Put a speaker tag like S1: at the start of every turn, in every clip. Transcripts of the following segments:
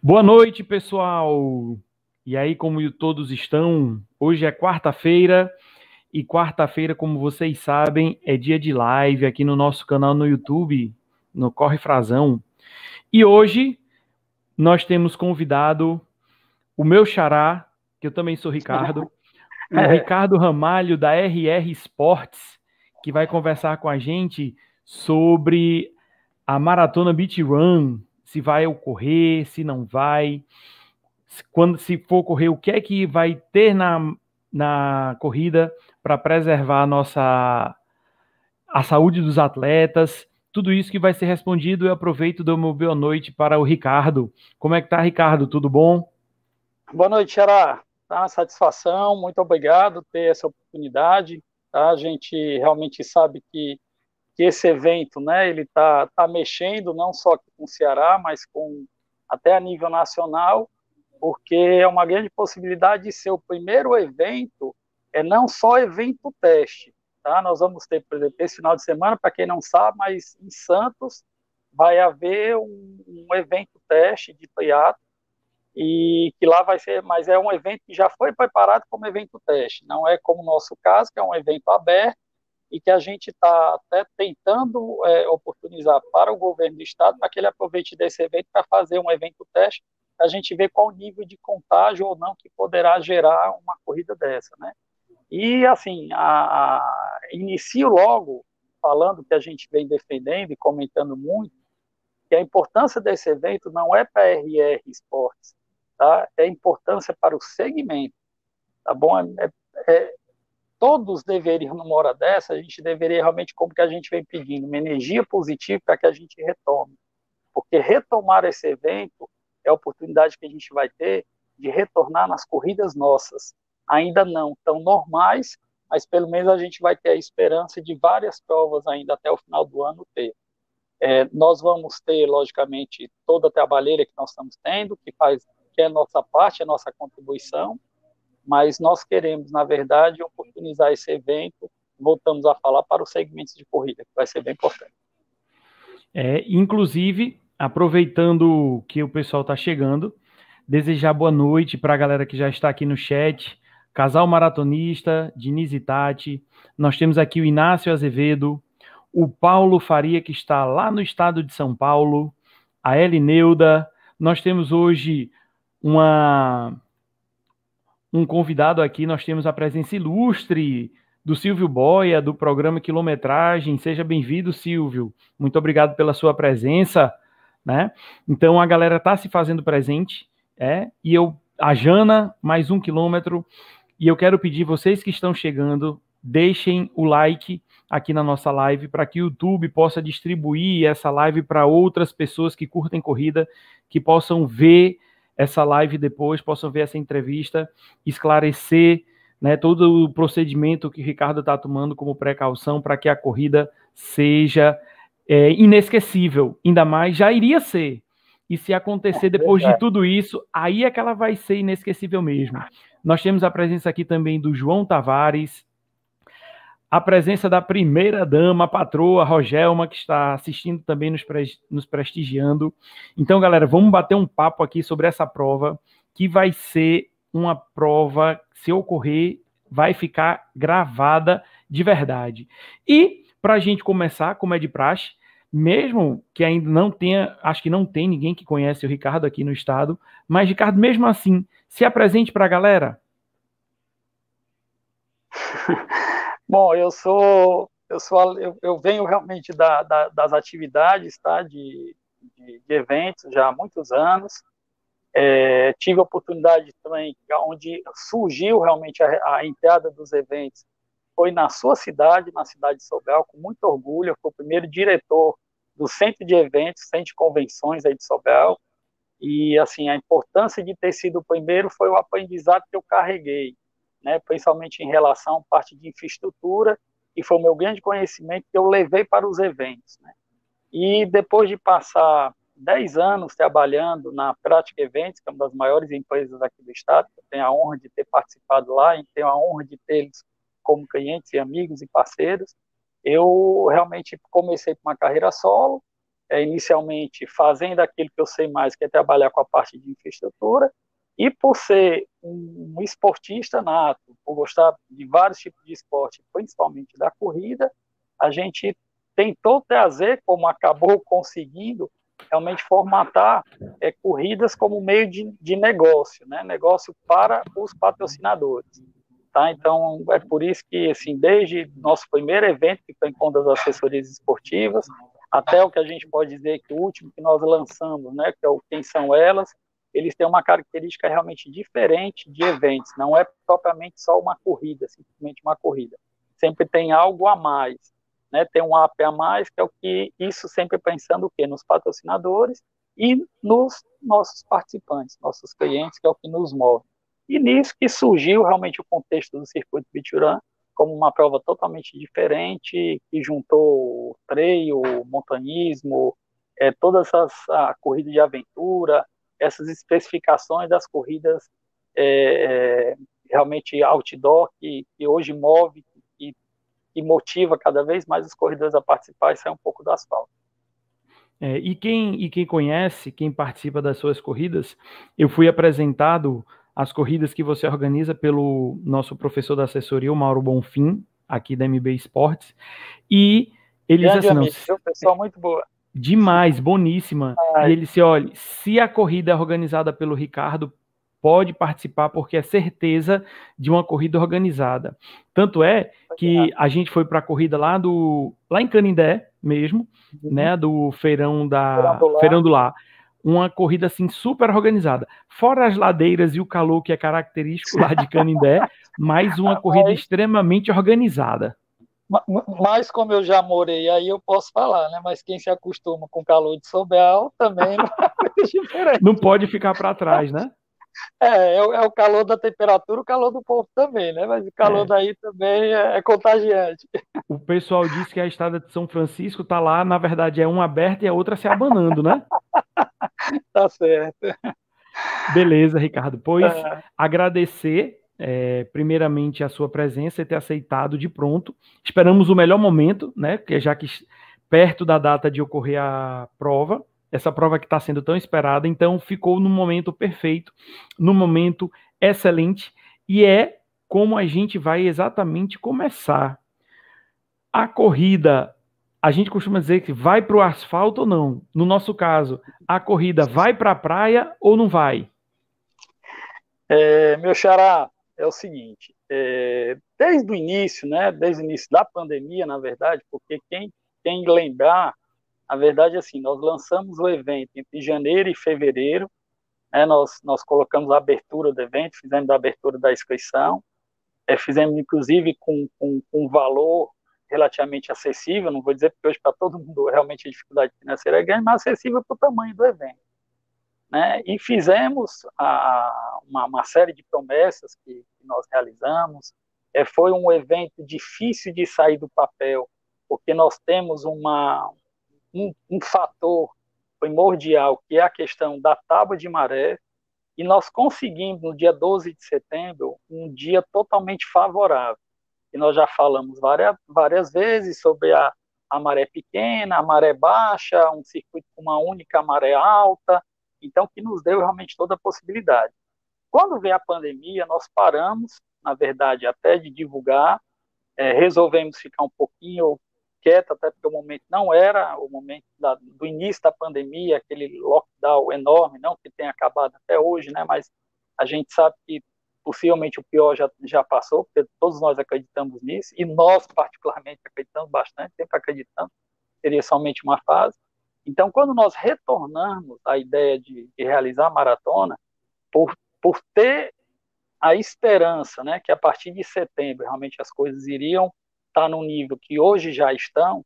S1: Boa noite, pessoal. E aí, como todos estão? Hoje é quarta-feira e quarta-feira, como vocês sabem, é dia de live aqui no nosso canal no YouTube, no Corre Frazão. E hoje nós temos convidado o meu xará, que eu também sou Ricardo, o Ricardo Ramalho da RR Sports, que vai conversar com a gente sobre a Maratona Beach Run, se vai ocorrer, se não vai, quando se for ocorrer, o que é que vai ter na, na corrida para preservar a nossa a saúde dos atletas, tudo isso que vai ser respondido. Eu aproveito do meu boa noite para o Ricardo. Como é que tá, Ricardo? Tudo bom?
S2: Boa noite, Xará. Tá uma satisfação, muito obrigado por ter essa oportunidade. Tá? A gente realmente sabe que, que esse evento, né, ele tá, tá mexendo não só com o Ceará, mas com até a nível nacional, porque é uma grande possibilidade de ser o primeiro evento, é não só evento teste, tá? Nós vamos ter, por exemplo, esse final de semana, para quem não sabe, mas em Santos vai haver um, um evento teste de triatlo e que lá vai ser, mas é um evento que já foi preparado como evento teste, não é como o nosso caso, que é um evento aberto e que a gente está até tentando é, oportunizar para o governo do estado para que ele aproveite desse evento para fazer um evento teste, a gente ver qual o nível de contágio ou não que poderá gerar uma corrida dessa, né? E assim, a, a, inicio logo falando que a gente vem defendendo e comentando muito que a importância desse evento não é para a RR Esportes, tá? é importância para o segmento. Tá bom? É, é, todos deveriam, numa hora dessa, a gente deveria realmente, como que a gente vem pedindo, uma energia positiva para que a gente retome. Porque retomar esse evento é a oportunidade que a gente vai ter de retornar nas corridas nossas. Ainda não tão normais, mas pelo menos a gente vai ter a esperança de várias provas ainda até o final do ano ter. É, nós vamos ter, logicamente, toda a trabalheira que nós estamos tendo, que faz que é a nossa parte, a nossa contribuição, mas nós queremos, na verdade, oportunizar esse evento, voltamos a falar, para os segmentos de corrida, que vai ser bem importante.
S1: É, inclusive, aproveitando que o pessoal está chegando, desejar boa noite para a galera que já está aqui no chat, Casal Maratonista, Diniz e Tati, nós temos aqui o Inácio Azevedo, o Paulo Faria, que está lá no estado de São Paulo, a Elineuda, nós temos hoje uma um convidado aqui, nós temos a presença ilustre do Silvio Boia, do programa Quilometragem. Seja bem-vindo, Silvio. Muito obrigado pela sua presença, né? Então a galera está se fazendo presente, é, e eu, a Jana, mais um quilômetro, e eu quero pedir vocês que estão chegando, deixem o like aqui na nossa live para que o YouTube possa distribuir essa live para outras pessoas que curtem corrida, que possam ver essa live depois, possam ver essa entrevista, esclarecer né, todo o procedimento que o Ricardo está tomando como precaução para que a corrida seja é, inesquecível. Ainda mais já iria ser. E se acontecer depois de tudo isso, aí é que ela vai ser inesquecível mesmo. Nós temos a presença aqui também do João Tavares, a presença da primeira dama, a patroa Rogelma, que está assistindo também, nos, pre nos prestigiando. Então, galera, vamos bater um papo aqui sobre essa prova, que vai ser uma prova, se ocorrer, vai ficar gravada de verdade. E, para a gente começar, como é de praxe, mesmo que ainda não tenha, acho que não tem ninguém que conhece o Ricardo aqui no estado, mas, Ricardo, mesmo assim, se apresente para a galera.
S2: Bom, eu sou, eu sou, eu, eu venho realmente da, da, das atividades, tá, de, de, de, eventos já há muitos anos. É, tive a oportunidade também, onde surgiu realmente a, a, entrada dos eventos, foi na sua cidade, na cidade de Sobral, com muito orgulho. Eu fui o primeiro diretor do centro de eventos, centro de convenções aí de Sobral. E assim, a importância de ter sido o primeiro foi o aprendizado que eu carreguei né, principalmente em relação à parte de infraestrutura, e foi o meu grande conhecimento que eu levei para os eventos. Né. E depois de passar 10 anos trabalhando na Prática Eventos, que é uma das maiores empresas aqui do estado, eu tenho a honra de ter participado lá e tenho a honra de tê-los como clientes e amigos e parceiros, eu realmente comecei com uma carreira solo é, inicialmente fazendo aquilo que eu sei mais, que é trabalhar com a parte de infraestrutura, e por ser um, esportista nato, por gostar de vários tipos de esporte, principalmente da corrida, a gente tentou trazer, como acabou conseguindo, realmente formatar é, corridas como meio de, de negócio, né? negócio para os patrocinadores. Tá? Então, é por isso que, assim, desde nosso primeiro evento, que foi em das assessorias esportivas, até o que a gente pode dizer que o último que nós lançamos, né, que é o Quem São Elas, eles têm uma característica realmente diferente de eventos, não é propriamente só uma corrida, simplesmente uma corrida. Sempre tem algo a mais, né? Tem um app a mais, que é o que isso sempre pensando o quê? Nos patrocinadores e nos nossos participantes, nossos clientes, que é o que nos move. E nisso que surgiu realmente o contexto do circuito Biturã, como uma prova totalmente diferente, que juntou o trail, o montanismo, é, todas as a corrida de aventura, essas especificações das corridas é, é, realmente outdoor, que, que hoje move e, e motiva cada vez mais os corredores a participar e sair um pouco do asfalto.
S1: É, e, quem, e quem conhece, quem participa das suas corridas, eu fui apresentado as corridas que você organiza pelo nosso professor da assessoria, o Mauro Bonfim, aqui da MB Esportes, e eles
S2: Grande assim, amigo, não, pessoal muito boa.
S1: Demais, boníssima. Ai. E ele se olha, se a corrida é organizada pelo Ricardo, pode participar porque é certeza de uma corrida organizada. Tanto é que a gente foi para a corrida lá do lá em Canindé mesmo, uhum. né, do feirão da Feirão do Lar uma corrida assim super organizada. Fora as ladeiras e o calor que é característico lá de Canindé, mais uma corrida extremamente organizada.
S2: Mas como eu já morei aí, eu posso falar, né? Mas quem se acostuma com o calor de Sobral também não é
S1: diferente. Não pode ficar para trás, né?
S2: É, é, é, o calor da temperatura, o calor do povo também, né? Mas o calor é. daí também é, é, contagiante.
S1: O pessoal diz que a estrada de São Francisco tá lá, na verdade é uma aberta e a outra se abanando, né?
S2: tá certo.
S1: Beleza, Ricardo. Pois é. agradecer é, primeiramente a sua presença e ter aceitado de pronto. Esperamos o melhor momento, né? Que já que perto da data de ocorrer a prova, essa prova que está sendo tão esperada, então ficou no momento perfeito, no momento excelente, e é como a gente vai exatamente começar. A corrida a gente costuma dizer que vai para o asfalto ou não. No nosso caso, a corrida vai para a praia ou não vai?
S2: É, meu xará, é o seguinte, é, desde o início, né, desde o início da pandemia, na verdade, porque quem, quem lembrar, a verdade é assim, nós lançamos o evento entre janeiro e fevereiro, né, nós, nós colocamos a abertura do evento, fizemos a abertura da inscrição, é, fizemos inclusive com, com, com valor relativamente acessível, não vou dizer porque hoje para todo mundo realmente a dificuldade financeira é grande, mas acessível para o tamanho do evento. Né? E fizemos a, uma, uma, série de promessas que, que nós realizamos. É, foi um evento difícil de sair do papel, porque nós temos uma, um, um fator primordial, que é a questão da tábua de maré, e nós conseguimos, no dia 12 de setembro, um dia totalmente favorável que nós já falamos várias, várias vezes sobre a, a maré pequena, a maré baixa, um circuito com uma única maré alta, então que nos deu realmente toda a possibilidade. Quando veio a pandemia, nós paramos, na verdade, até de divulgar, é, resolvemos ficar um pouquinho quieto, até porque o momento não era o momento da, do início da pandemia, aquele lockdown enorme, não que tenha acabado até hoje, né, mas a gente sabe que possivelmente o pior já, já passou, porque todos nós acreditamos nisso, e nós, particularmente, acreditamos bastante, sempre acreditamos, seria somente uma fase. Então, quando nós retornamos à ideia de, de realizar a maratona, por, por ter a esperança né, que a partir de setembro realmente as coisas iriam estar no nível que hoje já estão,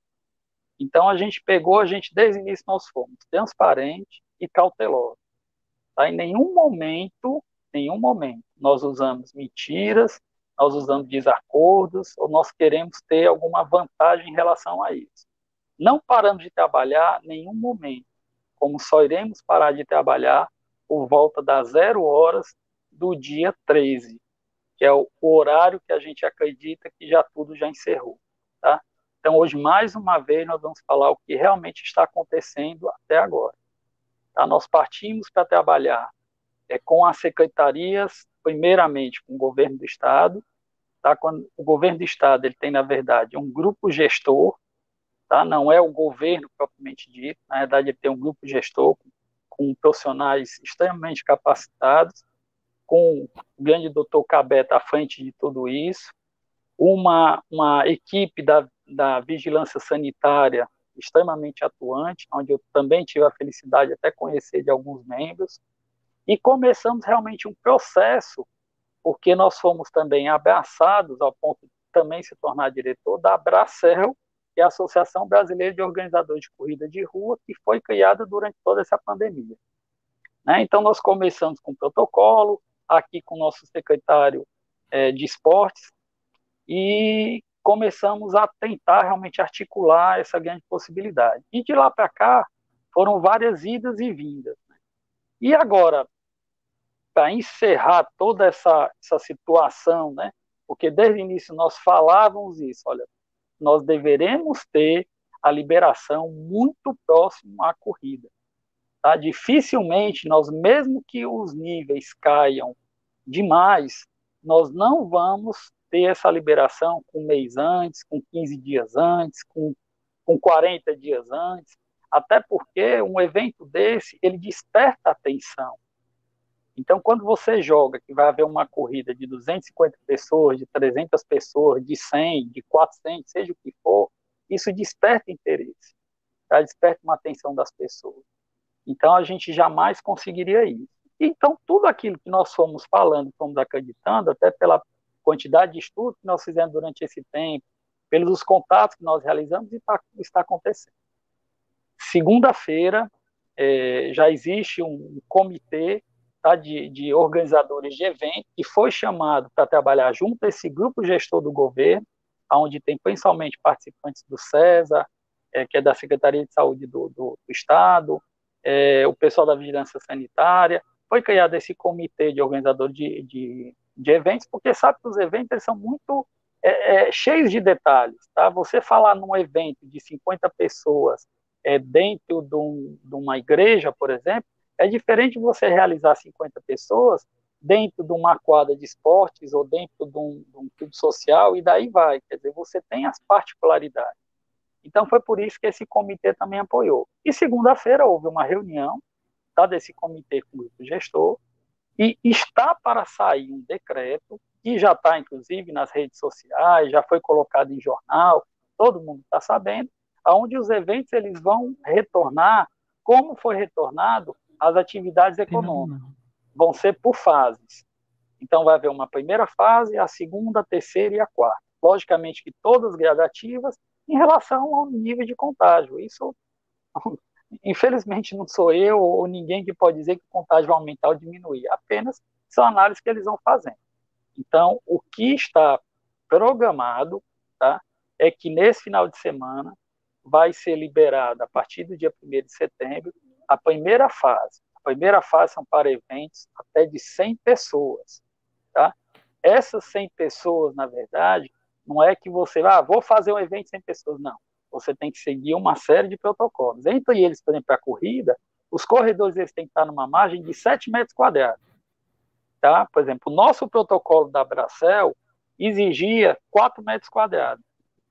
S2: então a gente pegou, a gente desde o início nós fomos transparente e cauteloso. Tá? Em nenhum momento nenhum momento nós usamos mentiras, nós usamos desacordos, ou nós queremos ter alguma vantagem em relação a isso. Não paramos de trabalhar nenhum momento, como só iremos parar de trabalhar por volta das zero horas do dia 13, que é o horário que a gente acredita que já tudo já encerrou. Tá? Então, hoje, mais uma vez, nós vamos falar o que realmente está acontecendo até agora. Tá? Nós partimos para trabalhar é, com as secretarias, primeiramente com o governo do Estado. Tá? Quando o governo do Estado ele tem, na verdade, um grupo gestor, tá? não é o governo propriamente dito, na verdade, ele tem um grupo gestor com, profissionais extremamente capacitados, com o grande doutor Cabeta à frente de tudo isso, uma, uma equipe da, da vigilância sanitária extremamente atuante, onde eu também tive a felicidade de até conhecer de alguns membros, e começamos realmente um processo, porque nós fomos também abraçados ao ponto de também se tornar diretor da Abracel, que é a Associação Brasileira de Organizadores de Corrida de Rua, que foi criada durante toda essa pandemia. Né? Então, nós começamos com o protocolo, aqui com o nosso secretário é, de esportes, e começamos a tentar realmente articular essa grande possibilidade. E de lá para cá, foram várias idas e vindas. Né? E agora, para encerrar toda essa, essa situação, né? porque desde o início nós falávamos isso, olha, nós deveremos ter a liberação muito próximo à corrida. Tá? Dificilmente nós, mesmo que os níveis caiam demais, nós não vamos ter essa liberação com um mês antes, com 15 dias antes, com, com 40 dias antes, até porque um evento desse, ele desperta atenção. Então, quando você joga que vai haver uma corrida de 250 pessoas, de 300 pessoas, de 100, de 400, seja o que for, isso desperta interesse, tá? desperta uma atenção das pessoas. Então, a gente jamais conseguiria isso. Então, tudo aquilo que nós fomos falando, fomos acreditando, até pela quantidade de estudos que nós fizemos durante esse tempo, pelos contatos que nós realizamos, está, acontecendo. Segunda-feira, é, já existe um comitê tá, de, de, organizadores de evento que foi chamado para trabalhar junto a esse grupo gestor do governo, onde tem principalmente participantes do CESA, é, que é da Secretaria de Saúde do, do, do Estado, é, o pessoal da Vigilância Sanitária. Foi criado esse comitê de organizadores de, de de eventos, porque sabe que os eventos são muito é, é, cheios de detalhes. Tá? Você falar num evento de 50 pessoas é, dentro de, um, de uma igreja, por exemplo, é diferente você realizar 50 pessoas dentro de uma quadra de esportes ou dentro de um, de um clube social, e daí vai. Quer dizer, você tem as particularidades. Então, foi por isso que esse comitê também apoiou. E segunda-feira houve uma reunião tá, desse comitê com o gestor, e está para sair um decreto, que já está, inclusive, nas redes sociais, já foi colocado em jornal, todo mundo está sabendo, onde os eventos eles vão retornar, como foi retornado as atividades econômicas. Vão ser por fases. Então, vai haver uma primeira fase, a segunda, a terceira e a quarta. Logicamente que todas gradativas em relação ao nível de contágio. Isso Infelizmente, não sou eu ou ninguém que pode dizer que o contágio vai aumentar ou diminuir, apenas são análises que eles vão fazendo. Então, o que está programado tá, é que nesse final de semana vai ser liberada, a partir do dia 1 de setembro, a primeira fase. A primeira fase são para eventos até de 100 pessoas. Tá? Essas 100 pessoas, na verdade, não é que você, ah, vou fazer um evento 100 pessoas, não você tem que seguir uma série de protocolos. Entre eles, por exemplo, a corrida, os corredores eles têm que estar numa margem de 7 metros quadrados. Tá? Por exemplo, o nosso protocolo da Bracel exigia 4 metros quadrados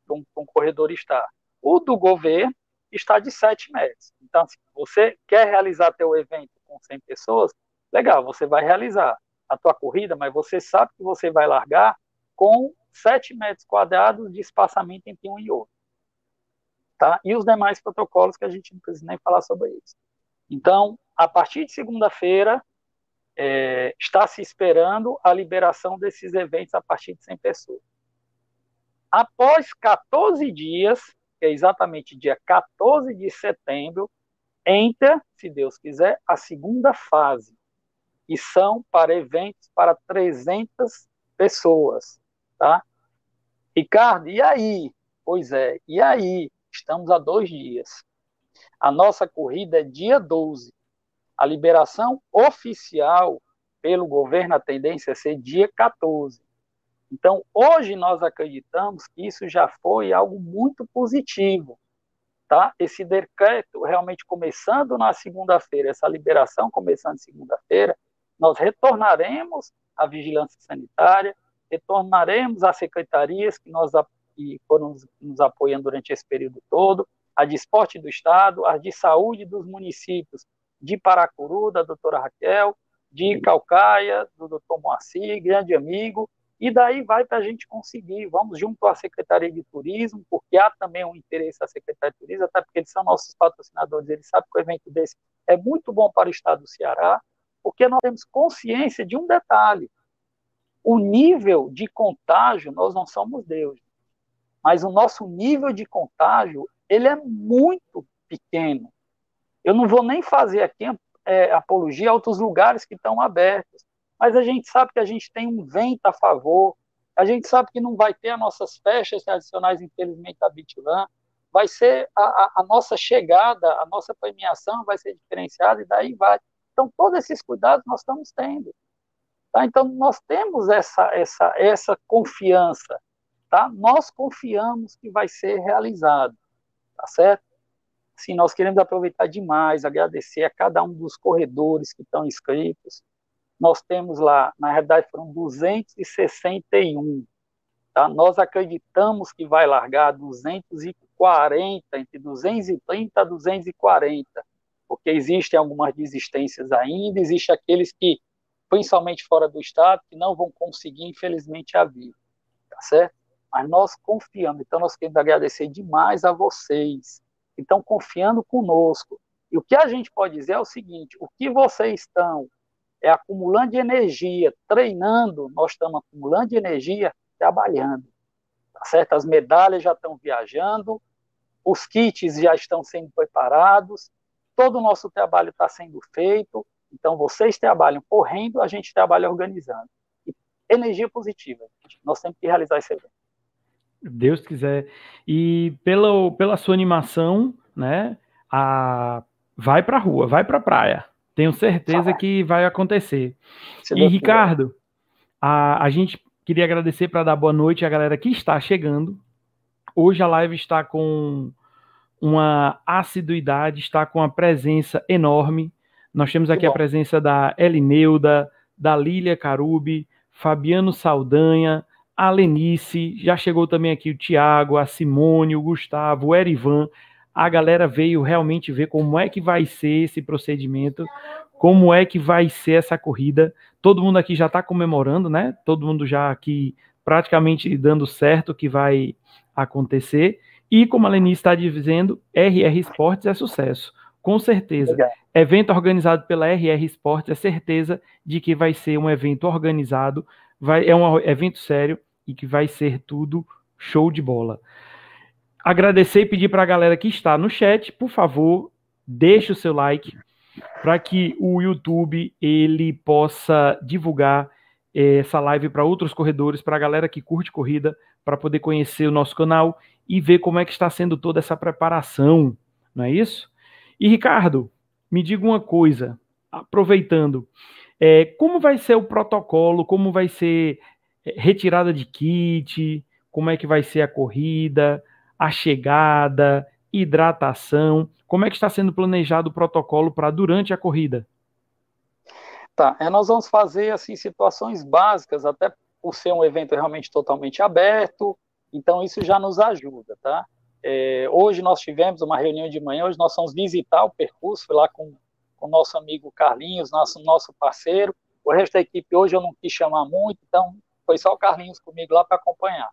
S2: para um, um, corredor estar. O do governo está de 7 metros. Então, se você quer realizar teu evento com 100 pessoas, legal, você vai realizar a tua corrida, mas você sabe que você vai largar com 7 metros quadrados de espaçamento entre um e outro tá? E os demais protocolos que a gente não precisa nem falar sobre isso. Então, a partir de segunda-feira, é, está se esperando a liberação desses eventos a partir de 100 pessoas. Após 14 dias, que é exatamente dia 14 de setembro, entra, se Deus quiser, a segunda fase, que são para eventos para 300 pessoas, tá? Ricardo, e aí? Pois é, e aí? Estamos a dois dias. A nossa corrida é dia 12. A liberação oficial pelo governo, a tendência é ser dia 14. Então, hoje nós acreditamos que isso já foi algo muito positivo, tá? Esse decreto realmente começando na segunda-feira, essa liberação começando segunda-feira, nós retornaremos à vigilância sanitária, retornaremos às secretarias que nós que foram nos apoiando durante esse período todo, a de esporte do Estado, as de saúde dos municípios de Paracuru, da doutora Raquel, de Calcaia, do doutor Moacir, grande amigo, e daí vai para a gente conseguir, vamos junto à Secretaria de Turismo, porque há também um interesse da Secretaria de Turismo, até porque eles são nossos patrocinadores, eles sabem que o evento desse é muito bom para o Estado do Ceará, porque nós temos consciência de um detalhe, o nível de contágio, nós não somos Deus, mas o nosso nível de contágio, ele é muito pequeno. Eu não vou nem fazer aqui é, apologia a outros lugares que estão abertos, mas a gente sabe que a gente tem um vento a favor, a gente sabe que não vai ter as nossas festas tradicionais, infelizmente, da Bitvan, vai ser a, a, a, nossa chegada, a nossa premiação vai ser diferenciada e daí vai. Então, todos esses cuidados nós estamos tendo. Tá? Então, nós temos essa, essa, essa confiança. Tá? Nós confiamos que vai ser realizado. Tá certo? Sim, nós queremos aproveitar demais, agradecer a cada um dos corredores que estão inscritos. Nós temos lá, na realidade foram 261. Tá? Nós acreditamos que vai largar 240, entre 230 a 240, porque existem algumas desistências ainda, existem aqueles que, principalmente fora do estado, que não vão conseguir, infelizmente, a vida. Tá certo? Mas nós confiamos, então nós queremos agradecer demais a vocês estão confiando conosco. E o que a gente pode dizer é o seguinte: o que vocês estão é acumulando energia, treinando, nós estamos acumulando energia trabalhando. Tá certo? As medalhas já estão viajando, os kits já estão sendo preparados, todo o nosso trabalho está sendo feito. Então, vocês trabalham correndo, a gente trabalha organizando. E energia positiva, nós temos que realizar esse evento.
S1: Deus quiser. E pela, pela sua animação, né? A, vai para a rua, vai para a praia. Tenho certeza que vai acontecer. E, Ricardo, a, a gente queria agradecer para dar boa noite à galera que está chegando. Hoje a live está com uma assiduidade, está com uma presença enorme. Nós temos aqui a presença da Elineuda, da Lília Carubi, Fabiano Saldanha, a Lenice, já chegou também aqui o Tiago, a Simone, o Gustavo, o Erivan. A galera veio realmente ver como é que vai ser esse procedimento, como é que vai ser essa corrida. Todo mundo aqui já está comemorando, né? Todo mundo já aqui praticamente dando certo que vai acontecer. E como a Lenice está dizendo, RR Esportes é sucesso. Com certeza. Legal. Evento organizado pela RR Esportes é certeza de que vai ser um evento organizado, vai, é um evento sério e que vai ser tudo show de bola. Agradecer e pedir para a galera que está no chat, por favor, deixe o seu like para que o YouTube ele possa divulgar eh, essa live para outros corredores, para a galera que curte corrida, para poder conhecer o nosso canal e ver como é que está sendo toda essa preparação, não é isso? E Ricardo, me diga uma coisa, aproveitando, é, como vai ser o protocolo, como vai ser retirada de kit, como é que vai ser a corrida, a chegada, hidratação, como é que está sendo planejado o protocolo para durante a corrida?
S2: Tá, é, nós vamos fazer assim situações básicas, até por ser um evento realmente totalmente aberto, então isso já nos ajuda, tá? É, hoje nós tivemos uma reunião de manhã, hoje nós vamos visitar o percurso, fui lá com o nosso amigo Carlinhos, nosso, nosso parceiro, o resto da equipe hoje eu não quis chamar muito, então foi só o Carlinhos comigo lá para acompanhar.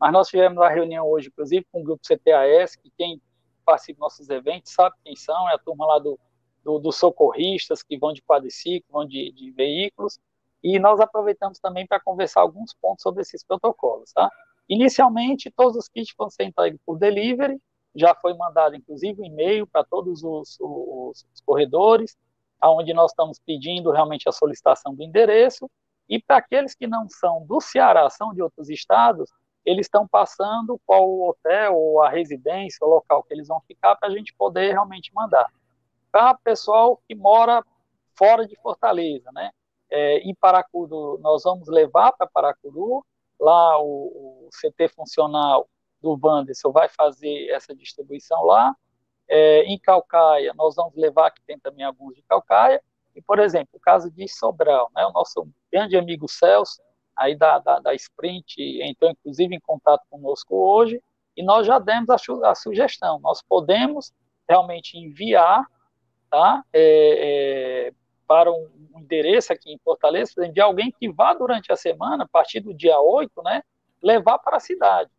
S2: Mas nós tivemos uma reunião hoje, inclusive, com o grupo CTAS, que quem participa dos nossos eventos sabe quem são, é a turma lá do, do, dos socorristas que vão de quadriciclo, vão de, de veículos, e nós aproveitamos também para conversar alguns pontos sobre esses protocolos, tá? Inicialmente, todos os kits vão ser entregues por delivery, já foi mandado, inclusive, um e-mail para todos os, os, os corredores, aonde nós estamos pedindo realmente a solicitação do endereço, e para aqueles que não são do Ceará, são de outros estados, eles estão passando qual o hotel ou a residência, o local que eles vão ficar, para a gente poder realmente mandar. Para pessoal que mora fora de Fortaleza, né? É, em Paracuru, nós vamos levar para Paracuru, lá o, o CT funcional do Wanderson vai fazer essa distribuição lá. É, em Calcaia, nós vamos levar, que tem também alguns de Calcaia. E, por exemplo, o caso de Sobral, né, o nosso grande amigo Celso, aí da, da, da Sprint, entrou inclusive em contato conosco hoje, e nós já demos a, a sugestão. Nós podemos realmente enviar tá, é, é, para um, endereço aqui em Fortaleza, de alguém que vá durante a semana, a partir do dia 8, né, levar para a cidade.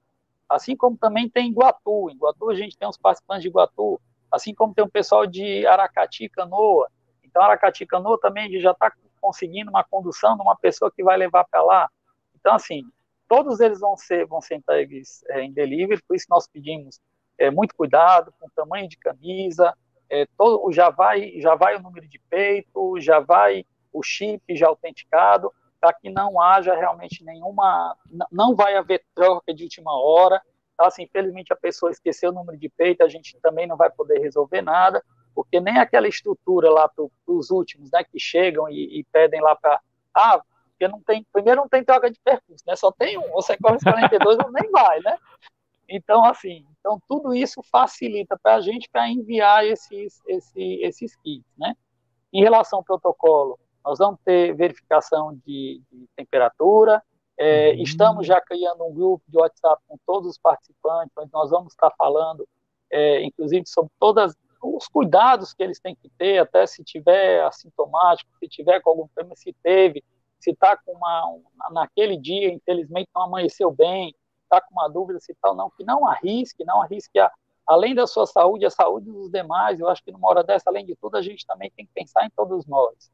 S2: Assim como também tem em Iguatu. Em Iguatu a gente tem uns participantes de Iguatu, assim como tem um pessoal de Aracati, Canoa. Então, Aracati, Canoa também já está conseguindo uma condução de uma pessoa que vai levar para lá. Então, assim, todos eles vão ser, vão ser entregues é, em delivery, por isso nós pedimos é, muito cuidado com o tamanho de camisa, é, todo, já, vai, já vai o número de peito, já vai o chip já autenticado, para que não haja realmente nenhuma, não vai haver troca de última hora. Então, assim, infelizmente a pessoa esqueceu o número de peito, a gente também não vai poder resolver nada, porque nem aquela estrutura lá para os últimos, né, que chegam e, e pedem lá para, ah, porque não tem, primeiro não tem troca de percurso, né, só tem um, você corre os 42 ou nem vai, né? Então, assim, então tudo isso facilita para a gente para enviar esses, esses, esses kits, né? Em relação ao protocolo, nós vamos ter verificação de, de temperatura, é, uhum. estamos já criando um grupo de WhatsApp com todos os participantes, onde nós vamos estar falando, é, inclusive, sobre todos os cuidados que eles têm que ter, até se tiver assintomático, se tiver com algum problema, se teve, se está com uma, um, naquele dia, infelizmente, não amanheceu bem, está com uma dúvida se tal, não, que não arrisque, não arrisque a, além da sua saúde, a saúde dos demais. Eu acho que numa hora dessa, além de tudo, a gente também tem que pensar em todos nós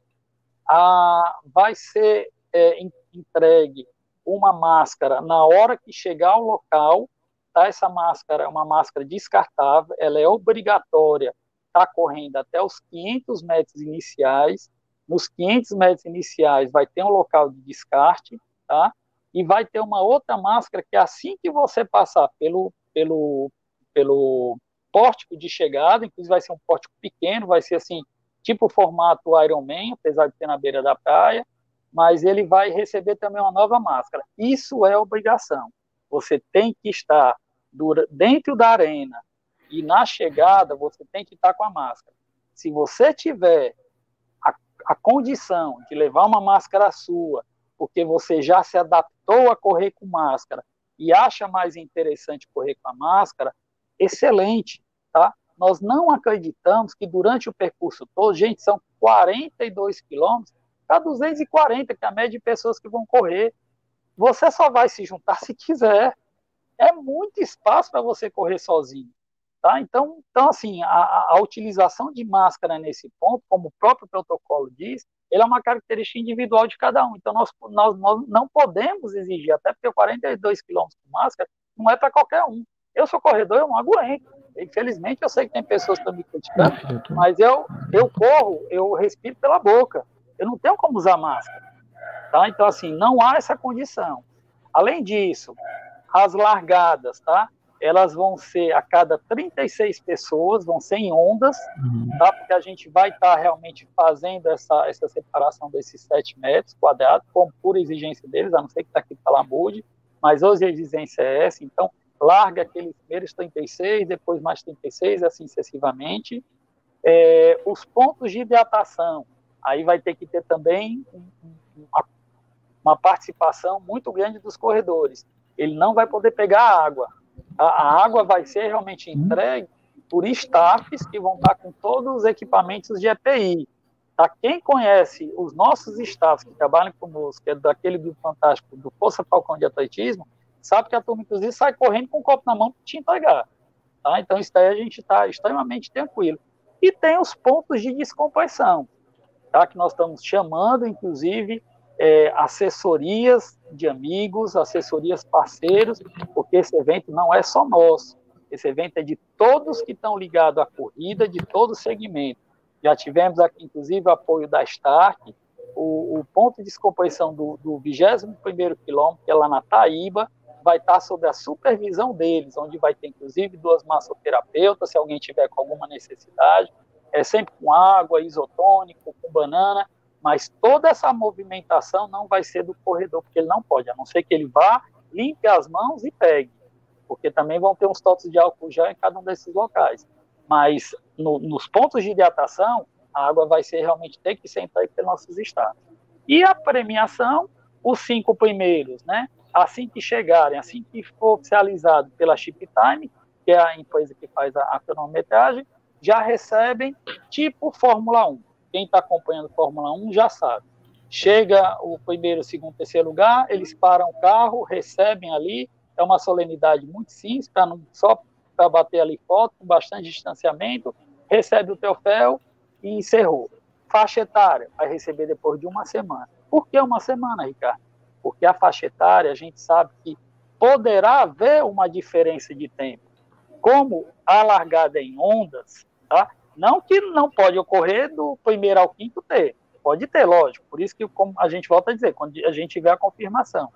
S2: a, vai ser é, entregue uma máscara na hora que chegar ao local. Tá? Essa máscara é uma máscara descartável, ela é obrigatória, está correndo até os 500 metros iniciais. Nos 500 metros iniciais vai ter um local de descarte, tá? E vai ter uma outra máscara que assim que você passar pelo pelo pelo pórtico de chegada, inclusive vai ser um pórtico pequeno, vai ser assim tipo formato Iron Man, apesar de ter na beira da praia, mas ele vai receber também uma nova máscara. Isso é obrigação. Você tem que estar dentro da arena e na chegada você tem que estar com a máscara. Se você tiver a, a condição de levar uma máscara sua, porque você já se adaptou a correr com máscara e acha mais interessante correr com a máscara, excelente, tá? nós não acreditamos que durante o percurso todo, gente, são 42 quilômetros para 240, que é a média de pessoas que vão correr. Você só vai se juntar se quiser. É muito espaço para você correr sozinho. Tá? Então, então assim, a, a, utilização de máscara nesse ponto, como o próprio protocolo diz, ele é uma característica individual de cada um. Então, nós, nós, nós não podemos exigir, até porque 42 quilômetros com máscara não é para qualquer um. Eu sou corredor, eu não aguento. Infelizmente, eu sei que tem pessoas que estão me criticando, mas eu, eu corro, eu respiro pela boca. Eu não tenho como usar máscara. Tá? Então, assim, não há essa condição. Além disso, as largadas, tá? Elas vão ser a cada 36 pessoas, vão ser em ondas, uhum. tá? Porque a gente vai estar tá realmente fazendo essa, essa separação desses 7 metros quadrados, como pura exigência deles, a não ser que está aqui para mude, mas hoje a exigência é essa. Então, larga aqueles primeiros 36, depois mais 36, assim sucessivamente. É, os pontos de hidratação, aí vai ter que ter também uma, uma, participação muito grande dos corredores. Ele não vai poder pegar água. A, a água vai ser realmente entregue por staffs que vão estar com todos os equipamentos de EPI. Tá? Quem conhece os nossos staffs que trabalham conosco, que é daquele grupo fantástico do Força Falcão de Atletismo, sabe que a turma, inclusive, sai correndo com o copo na mão para te entregar. Tá? Então, isso daí a gente está extremamente tranquilo. E tem os pontos de descompressão, tá? que nós estamos chamando, inclusive, é, assessorias de amigos, assessorias parceiros, porque esse evento não é só nosso. Esse evento é de todos que estão ligados à corrida, de todo o segmento. Já tivemos aqui, inclusive, apoio da Stark, o, o ponto de descompressão do, do 21º quilômetro, que é lá na Taíba, vai estar sob a supervisão deles, onde vai ter inclusive duas massoterapeutas, se alguém tiver com alguma necessidade, é sempre com água, isotônico, com banana, mas toda essa movimentação não vai ser do corredor, porque ele não pode, a não ser que ele vá limpe as mãos e pegue, porque também vão ter uns toques de álcool gel em cada um desses locais. Mas no, nos pontos de hidratação, a água vai ser realmente ter que ser entregue pelos nossos estados. E a premiação, os cinco primeiros, né? Assim que chegarem, assim que for oficializado pela Chip Time, que é a empresa que faz a, a cronometragem, já recebem tipo Fórmula 1. Quem está acompanhando Fórmula 1 já sabe. Chega o primeiro, segundo, terceiro lugar, eles param o carro, recebem ali, é uma solenidade muito simples, não, só para bater ali foto, com bastante distanciamento, recebe o troféu e encerrou. Faixa etária, vai receber depois de uma semana. Por que uma semana, Ricardo? Porque a faixa etária, a gente sabe que poderá haver uma diferença de tempo. Como a largada é em ondas, tá? Não que não pode ocorrer do primeiro ao quinto ter, Pode ter, lógico. Por isso que, como a gente volta a dizer, quando a gente tiver a confirmação.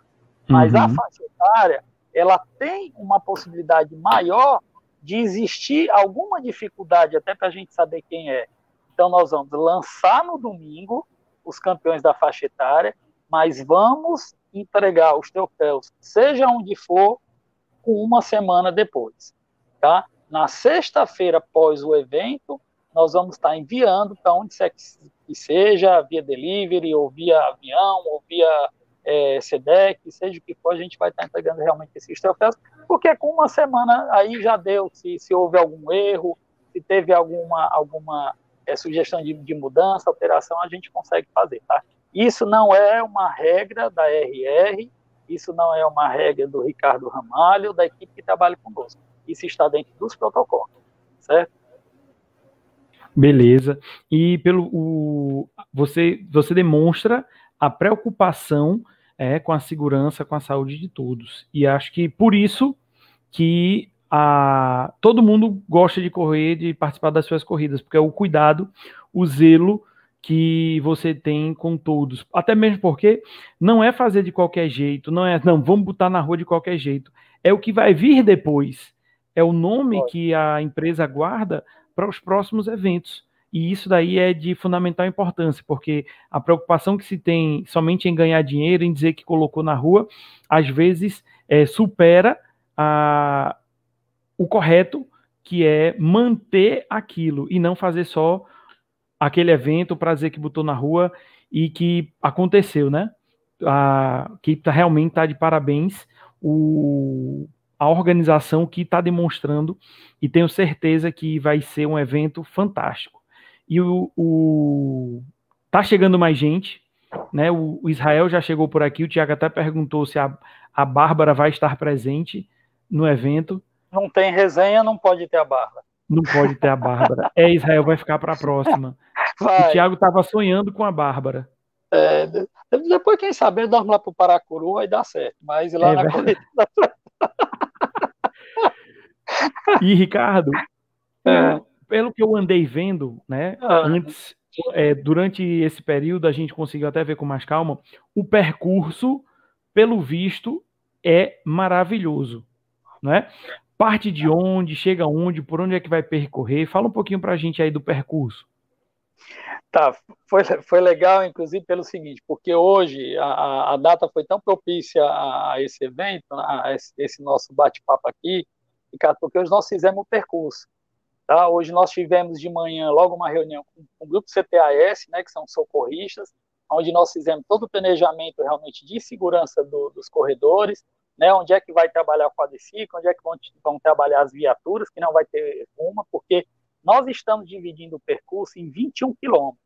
S2: Mas uhum. a faixa etária, ela tem uma possibilidade maior de existir alguma dificuldade, até para a gente saber quem é. Então, nós vamos lançar no domingo os campeões da faixa etária, mas vamos entregar os troféus, seja onde for, com uma semana depois. Tá? Na sexta-feira, após o evento, nós vamos estar enviando para onde que seja, via delivery, ou via avião, ou via é, SEDEC, seja o que for, a gente vai estar entregando realmente esses troféus, porque com uma semana aí já deu, se, se houve algum erro, se teve alguma, alguma é, sugestão de, de mudança, alteração, a gente consegue fazer, tá? Isso não é uma regra da RR, isso não é uma regra do Ricardo Ramalho, da equipe que trabalha conosco. Isso está dentro dos protocolos, certo?
S1: Beleza. E pelo o, você você demonstra a preocupação é, com a segurança, com a saúde de todos. E acho que por isso que a, todo mundo gosta de correr, de participar das suas corridas, porque é o cuidado, o zelo que você tem com todos. Até mesmo porque não é fazer de qualquer jeito, não é, não, vamos botar na rua de qualquer jeito. É o que vai vir depois. É o nome que a empresa guarda para os próximos eventos. E isso daí é de fundamental importância, porque a preocupação que se tem somente em ganhar dinheiro, em dizer que colocou na rua, às vezes é, supera a, o correto, que é manter aquilo e não fazer só aquele evento para dizer que botou na rua e que aconteceu, né? A, que tá, realmente está de parabéns o, a organização que está demonstrando e tenho certeza que vai ser um evento fantástico. E o, o tá chegando mais gente, né? O, o, Israel já chegou por aqui. O Tiago até perguntou se a, a Bárbara vai estar presente no evento.
S2: Não tem resenha, não pode ter a Bárbara.
S1: Não pode ter a Bárbara. É, Israel vai ficar para a próxima. Vai. O Tiago estava sonhando com a Bárbara.
S2: É, depois, quem sabe, dorme lá para o Paracuru, aí dá certo. Mas lá é na corrida.
S1: E, Ricardo, é. pelo que eu andei vendo, né, ah. antes, é, durante esse período, a gente conseguiu até ver com mais calma, o percurso, pelo visto, é maravilhoso, né? Parte de onde, chega onde, por onde é que vai percorrer? Fala um pouquinho para a gente aí do percurso.
S2: Tá, foi, foi legal, inclusive, pelo seguinte, porque hoje a, a data foi tão propícia a, a esse evento, a esse, esse nosso bate-papo aqui, Ricardo, porque hoje nós fizemos o percurso. Tá? Hoje nós tivemos de manhã logo uma reunião com, o grupo CPAS, né, que são socorristas, onde nós fizemos todo o planejamento realmente de segurança do, dos corredores, né, onde é que vai trabalhar o quadriciclo, onde é que vão, vão trabalhar as viaturas, que não vai ter uma, porque nós estamos dividindo o percurso em 21 quilômetros.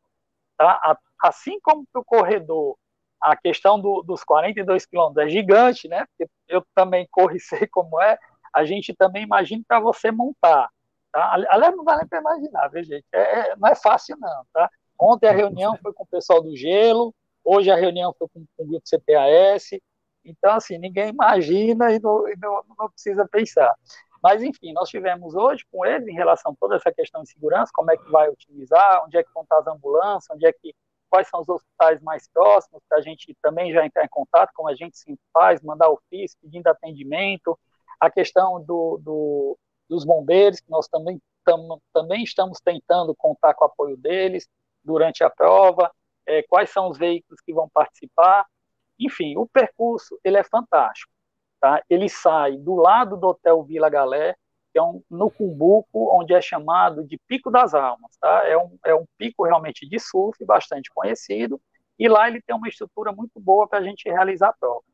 S2: Tá? Assim como para o corredor, a questão do, dos 42 quilômetros é gigante, né? Eu também corro e sei como é, a gente também imagina para você montar. Tá? Aliás, não dá nem para imaginar, viu, gente? É, é, não é fácil, não. Tá? Ontem a reunião foi com o pessoal do Gelo, hoje a reunião foi com, com o grupo CPAS. Então, assim, ninguém imagina e não, e não, não precisa pensar. Mas, enfim, nós tivemos hoje com eles em relação a toda essa questão de segurança, como é que vai utilizar, onde é que vão estar as ambulâncias, onde é que, quais são os hospitais mais próximos, para a gente também já entrar em contato, como a gente sempre faz, mandar ofício, pedindo atendimento, a questão do, do, dos bombeiros, que nós também, tam, também estamos tentando contar com o apoio deles durante a prova, é, quais são os veículos que vão participar, enfim, o percurso ele é fantástico, tá? Ele sai do lado do Hotel Vila Galé, que é um, no Cumbuco, onde é chamado de Pico das Almas, tá? É um, é um pico realmente de surf, bastante conhecido, e lá ele tem uma estrutura muito boa para a gente realizar a prova.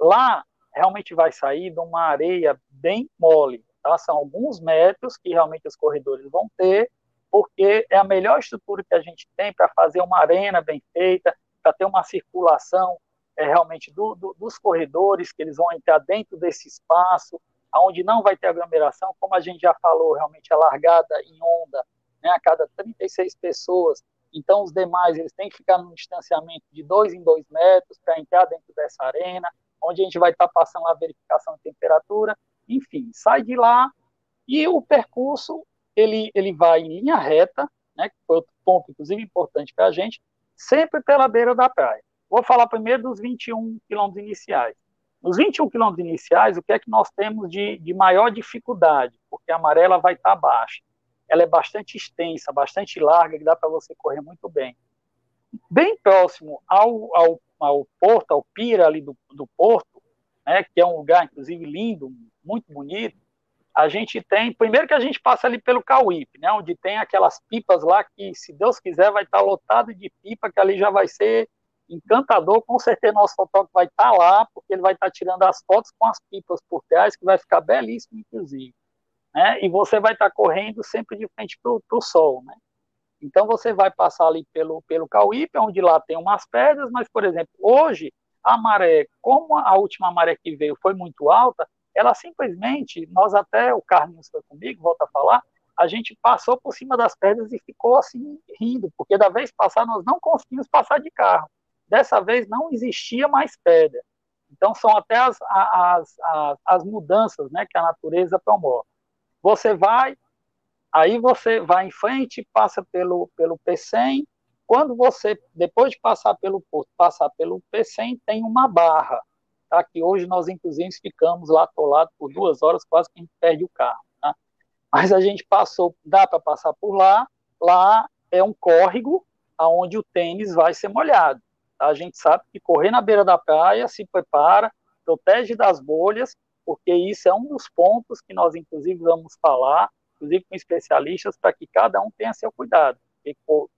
S2: Lá, realmente vai sair de uma areia bem mole, tá? São alguns metros que realmente os corredores vão ter, porque é a melhor estrutura que a gente tem para fazer uma arena bem feita, para ter uma circulação é, realmente do, do, dos corredores, que eles vão entrar dentro desse espaço, onde não vai ter aglomeração, como a gente já falou, realmente a largada em onda, né, a cada 36 pessoas, então os demais eles têm que ficar num distanciamento de dois em dois metros para entrar dentro dessa arena, onde a gente vai estar tá passando a verificação de temperatura, enfim, sai de lá e o percurso ele, ele vai em linha reta, né, que foi outro ponto, inclusive, importante para a gente, sempre pela beira da praia. Vou falar primeiro dos 21 quilômetros iniciais. Nos 21 quilômetros iniciais, o que é que nós temos de, de maior dificuldade? Porque a amarela vai estar baixa. Ela é bastante extensa, bastante larga, que dá para você correr muito bem. Bem próximo ao, ao, ao porto, ao pira ali do, do porto, né, que é um lugar, inclusive, lindo, muito bonito, a gente tem, primeiro que a gente passa ali pelo Cauípe, né, onde tem aquelas pipas lá que, se Deus quiser, vai estar lotado de pipa, que ali já vai ser encantador, com certeza nosso fotógrafo vai estar tá lá, porque ele vai estar tá tirando as fotos com as pipas por trás, que vai ficar belíssimo, inclusive. Né? E você vai estar tá correndo sempre de frente para o sol, né? Então você vai passar ali pelo, pelo Cauípe, onde lá tem umas pedras, mas, por exemplo, hoje a maré, como a última maré que veio foi muito alta, ela simplesmente, nós até, o Carlinhos foi comigo, volta a falar, a gente passou por cima das pedras e ficou assim rindo, porque da vez passada nós não conseguimos passar de carro. Dessa vez não existia mais pedra. Então, são até as, as, as, as mudanças né, que a natureza promove. Você vai, aí você vai em frente, passa pelo, pelo P100. Quando você, depois de passar pelo porto, passar pelo P100, tem uma barra, tá? que hoje nós, inclusive, ficamos lá atolados por duas horas, quase que a gente perde o carro. Tá? Mas a gente passou, dá para passar por lá, lá é um córrego onde o tênis vai ser molhado. A gente sabe que correr na beira da praia se prepara, protege das bolhas, porque isso é um dos pontos que nós, inclusive, vamos falar, inclusive com especialistas, para que cada um tenha seu cuidado. Porque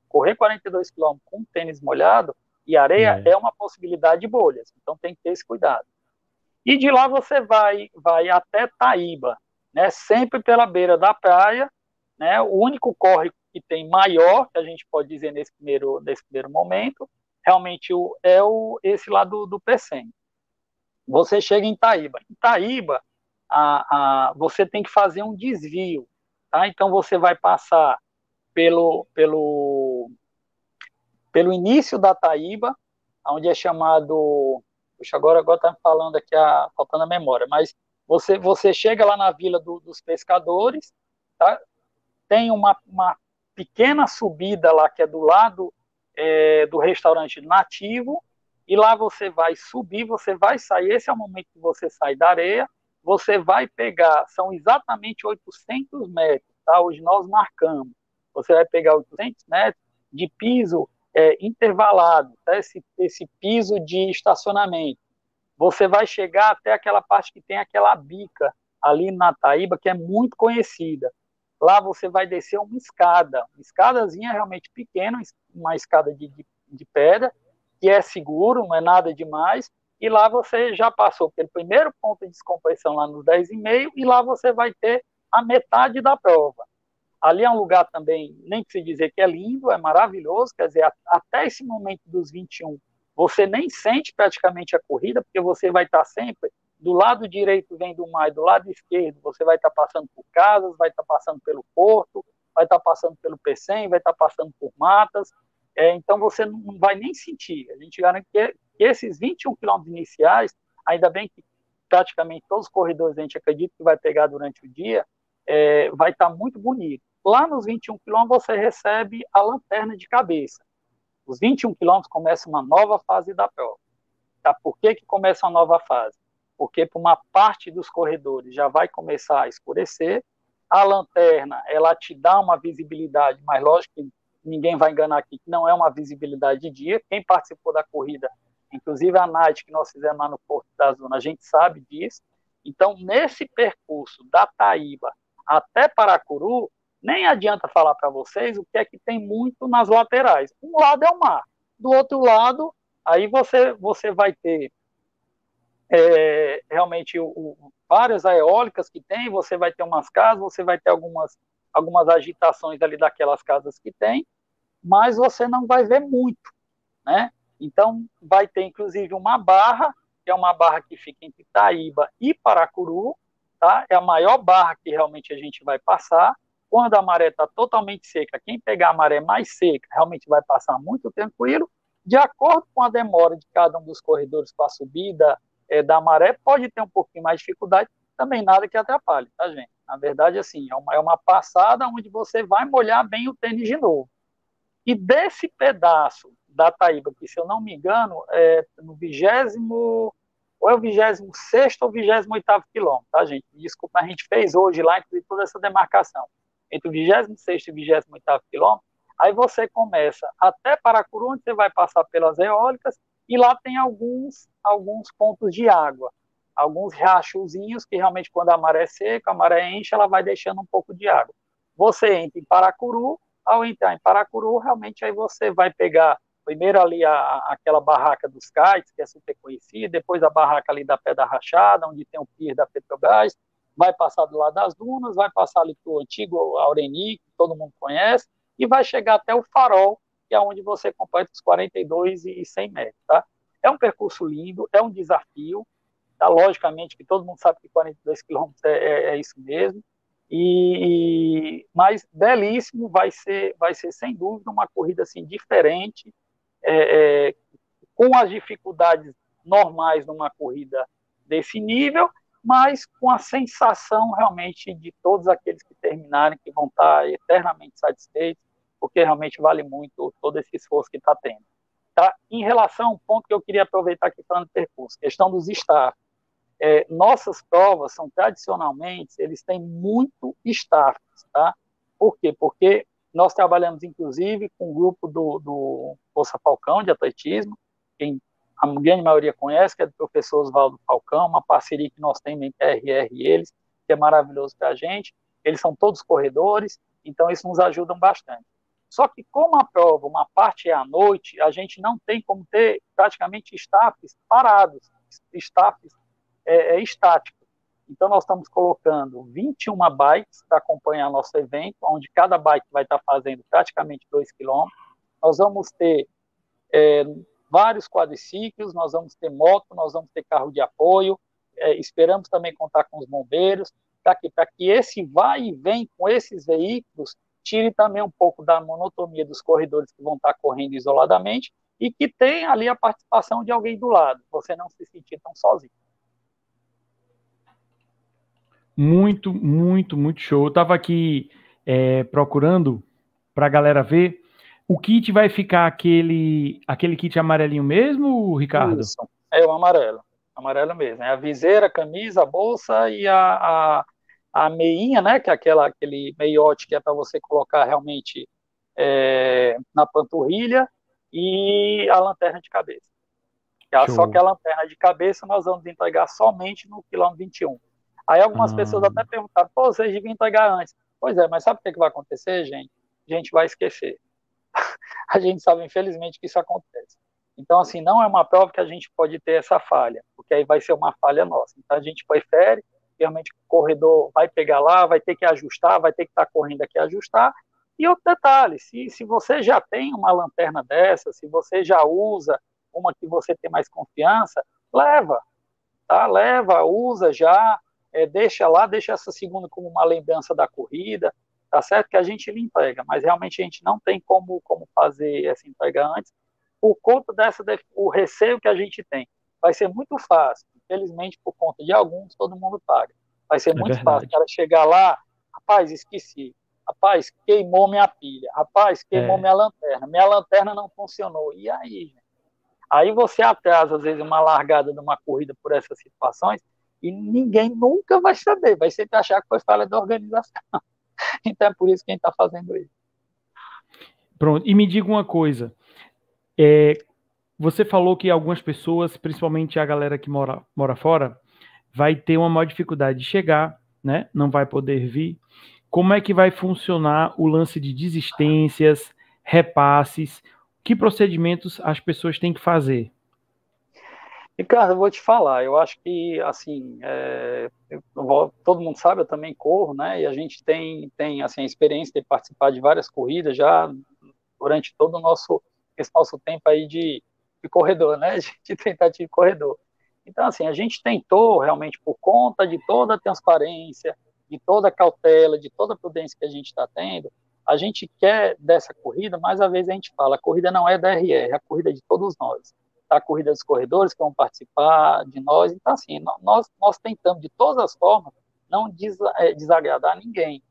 S2: correr 42 km com tênis molhado e areia é. é uma possibilidade de bolhas, então tem que ter esse cuidado. E de lá você vai, vai até Taíba, né, sempre pela beira da praia, né, o único córrego que tem maior, que a gente pode dizer nesse primeiro, nesse primeiro momento, realmente o, é o, esse lá do, do PCM. Você chega em Itaíba. Em Itaíba, a, a, você tem que fazer um desvio. Tá? Então, você vai passar pelo, pelo, pelo início da Taíba, onde é chamado. Puxa, agora agora está falando aqui, a, faltando a memória, mas você, você chega lá na Vila do, dos Pescadores, tá? tem uma, uma pequena subida lá que é do lado é, do restaurante nativo, e lá você vai subir, você vai sair, esse é o momento que você sai da areia, você vai pegar, são exatamente 800 metros, tá? Hoje nós marcamos, você vai pegar 800 metros de piso é, intervalado, tá? esse, esse piso de estacionamento. Você vai chegar até aquela parte que tem aquela bica ali na Taíba, que é muito conhecida. Lá você vai descer uma escada, uma escadazinha realmente pequena, uma escada de, de, de pedra, que é seguro, não é nada demais, e lá você já passou pelo primeiro ponto de descompressão lá nos 10,5, e lá você vai ter a metade da prova. Ali é um lugar também, nem precisa dizer que é lindo, é maravilhoso, quer dizer, até esse momento dos 21, você nem sente praticamente a corrida, porque você vai estar sempre do lado direito vem do mar, do lado esquerdo você vai estar passando por casas, vai estar passando pelo porto, vai estar passando pelo Pecém, vai estar passando por matas, é, então você não vai nem sentir. A gente garante que, esses 21 quilômetros iniciais, ainda bem que praticamente todos os corredores a gente acredita que vai pegar durante o dia, é, vai estar tá muito bonito. Lá nos 21 quilômetros você recebe a lanterna de cabeça. Os 21 quilômetros começa uma nova fase da prova. Tá? Por que, que começa uma nova fase? porque para uma parte dos corredores já vai começar a escurecer. A lanterna, ela te dá uma visibilidade, mas lógico que ninguém vai enganar aqui que não é uma visibilidade de dia. Quem participou da corrida, inclusive a night que nós fizemos lá no Porto da Zona, a gente sabe disso. Então, nesse percurso da Taíba até Paracuru, nem adianta falar para vocês o que é que tem muito nas laterais. Um lado é o mar, do outro lado, aí você, você vai ter é, realmente o, o, várias eólicas que tem, você vai ter umas casas, você vai ter algumas, algumas agitações ali daquelas casas que tem, mas você não vai ver muito, né? Então, vai ter inclusive uma barra, que é uma barra que fica entre Itaíba e Paracuru, tá? É a maior barra que realmente a gente vai passar. Quando a maré está totalmente seca, quem pegar a maré mais seca realmente vai passar muito tranquilo. De acordo com a demora de cada um dos corredores com a subida é, da maré, pode ter um pouquinho mais de dificuldade, também nada que atrapalhe, tá, gente? Na verdade, assim, é uma, é uma passada onde você vai molhar bem o tênis de novo. E desse pedaço da Taíba, que se eu não me engano, é no vigésimo, ou é o vigésimo sexto ou vigésimo oitavo quilômetro, tá, gente? Desculpa, a gente fez hoje lá, inclusive, toda essa demarcação. Entre o vigésimo sexto e vigésimo oitavo quilômetro, aí você começa até Paracuru, onde você vai passar pelas eólicas, e lá tem alguns, alguns pontos de água, alguns riachozinhos que realmente quando a maré é seca, a maré enche, ela vai deixando um pouco de água. Você entra em Paracuru, ao entrar em Paracuru, realmente aí você vai pegar primeiro ali a, aquela barraca dos kites, que é super conhecida, depois a barraca ali da Pedra Rachada, onde tem o pier da Petrobras, vai passar do lado das dunas, vai passar ali para o antigo Aureni, que todo mundo conhece, e vai chegar até o farol, que é onde você completa os 42 e 100 metros, tá? É um percurso lindo, é um desafio, tá? Logicamente que todo mundo sabe que 42 quilômetros é, é, é, isso mesmo, e, mas belíssimo, vai ser, vai ser sem dúvida uma corrida assim diferente, é, é, com as dificuldades normais numa corrida desse nível, mas com a sensação realmente de todos aqueles que terminarem que vão estar eternamente satisfeitos, porque realmente vale muito todo esse esforço que está tendo. Tá? Em relação ao ponto que eu queria aproveitar aqui falando do percurso, questão dos staff. É, nossas provas são tradicionalmente, eles têm muito staff, tá? Por quê? Porque nós trabalhamos, inclusive, com o grupo do, do Força Falcão de atletismo, quem a grande maioria conhece, que é do professor Oswaldo Falcão, uma parceria que nós temos entre a RR e eles, que é maravilhoso para a gente. Eles são todos corredores, então isso nos ajuda bastante. Só que como a prova, uma parte é à noite, a gente não tem como ter praticamente staffs parados, staffs é, é, estáticos. Então nós estamos colocando 21 bikes para acompanhar nosso evento, onde cada bike vai estar fazendo praticamente 2 km. Nós vamos ter é, vários quadriciclos, nós vamos ter moto, nós vamos ter carro de apoio, é, esperamos também contar com os bombeiros, para que, que esse vai e vem com esses veículos tire também um pouco da monotonia dos corredores que vão estar correndo isoladamente e que tem ali a participação de alguém do lado, você não se sentir tão sozinho.
S1: Muito, muito, muito show. Eu estava aqui é, procurando para a galera ver. O kit vai ficar aquele, aquele kit amarelinho mesmo, Ricardo? Isso,
S2: é o amarelo. Amarelo mesmo. É a viseira, a camisa, a bolsa e a, a, a meinha, né, que é aquela, aquele meiote que é para você colocar realmente é, na panturrilha, e a lanterna de cabeça. É só que a lanterna de cabeça nós vamos entregar somente no quilômetro 21. Aí algumas ah. pessoas até perguntaram, pô, vocês deviam entregar antes. Pois é, mas sabe o que, que vai acontecer, gente? A gente vai esquecer. a gente sabe, infelizmente, que isso acontece. Então, assim, não é uma prova que a gente pode ter essa falha, porque aí vai ser uma falha nossa. Então, a gente prefere realmente o corredor vai pegar lá, vai ter que ajustar, vai ter que estar tá correndo aqui ajustar. E outro detalhe, se, se você já tem uma lanterna dessa, se você já usa uma que você tem mais confiança, leva, tá? Leva, usa já, é, deixa lá, deixa essa segunda como uma lembrança da corrida, tá certo? Que a gente lhe entrega, mas realmente a gente não tem como, como fazer essa entrega antes, por conta dessa, o receio que a gente tem. Vai ser muito fácil, Infelizmente, por conta de alguns, todo mundo paga. Vai ser é muito verdade. fácil o cara chegar lá, rapaz, esqueci. Rapaz, queimou minha pilha. Rapaz, queimou é. minha lanterna. Minha lanterna não funcionou. E aí, gente? Aí você atrasa, às vezes, uma largada de uma corrida por essas situações e ninguém nunca vai saber. Vai sempre achar que foi falha da organização. Então é por isso que a gente está fazendo isso.
S1: Pronto. E me diga uma coisa. É, você falou que algumas pessoas, principalmente a galera que mora, mora fora, vai ter uma maior dificuldade de chegar, né? Não vai poder vir. Como é que vai funcionar o lance de desistências, repasses? Que procedimentos as pessoas têm que fazer?
S2: Ricardo, eu vou te falar, eu acho que, assim, é, vou, todo mundo sabe, eu também corro, né, e a gente tem, tem assim, a experiência de participar de várias corridas já durante todo o nosso, esse nosso tempo aí de, de corredor, né, de tentativa de corredor. Então, assim, a gente tentou realmente, por conta de toda a transparência, de toda a cautela, de toda a prudência que a gente está tendo, a gente quer dessa corrida, mais uma vez a gente fala, a corrida não é da RR, é a corrida de todos nós a corrida dos corredores que vão participar de nós. Então, assim, nós, nós tentamos, de todas as formas, não des, é, desagradar ninguém.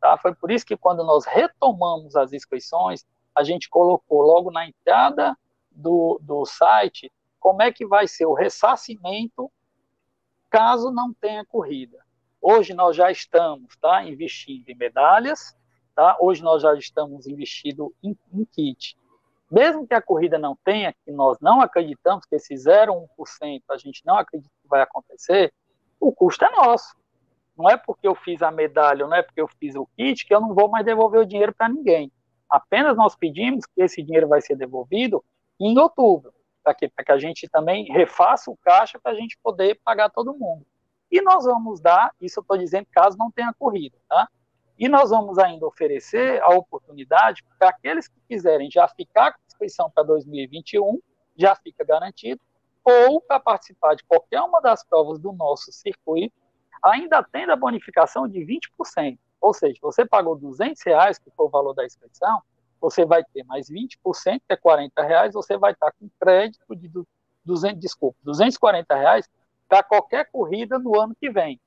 S2: Tá? Foi por isso que, quando nós retomamos as inscrições, a gente colocou logo na entrada do, do site como é que vai ser o ressarcimento caso não tenha corrida. Hoje nós já estamos tá, investindo em medalhas, tá? hoje nós já estamos investindo em, em kit mesmo que a corrida não tenha, que nós não acreditamos que esse 0,1% a gente não acredita que vai acontecer, o custo é nosso. Não é porque eu fiz a medalha, não é porque eu fiz o kit que eu não vou mais devolver o dinheiro para ninguém. Apenas nós pedimos que esse dinheiro vai ser devolvido em outubro, para que, que a gente também refaça o caixa para a gente poder pagar todo mundo. E nós vamos dar, isso eu estou dizendo caso não tenha corrida, tá? E nós vamos ainda oferecer a oportunidade para aqueles que quiserem já ficar com inscrição para 2021, já fica garantido, ou para participar de qualquer uma das provas do nosso circuito, ainda tendo a bonificação de 20%. Ou seja, você pagou 200 reais, que foi o valor da inscrição, você vai ter mais 20%, que é 40 reais, você vai estar com crédito de 200, desculpa, 240 reais para qualquer corrida no ano que vem,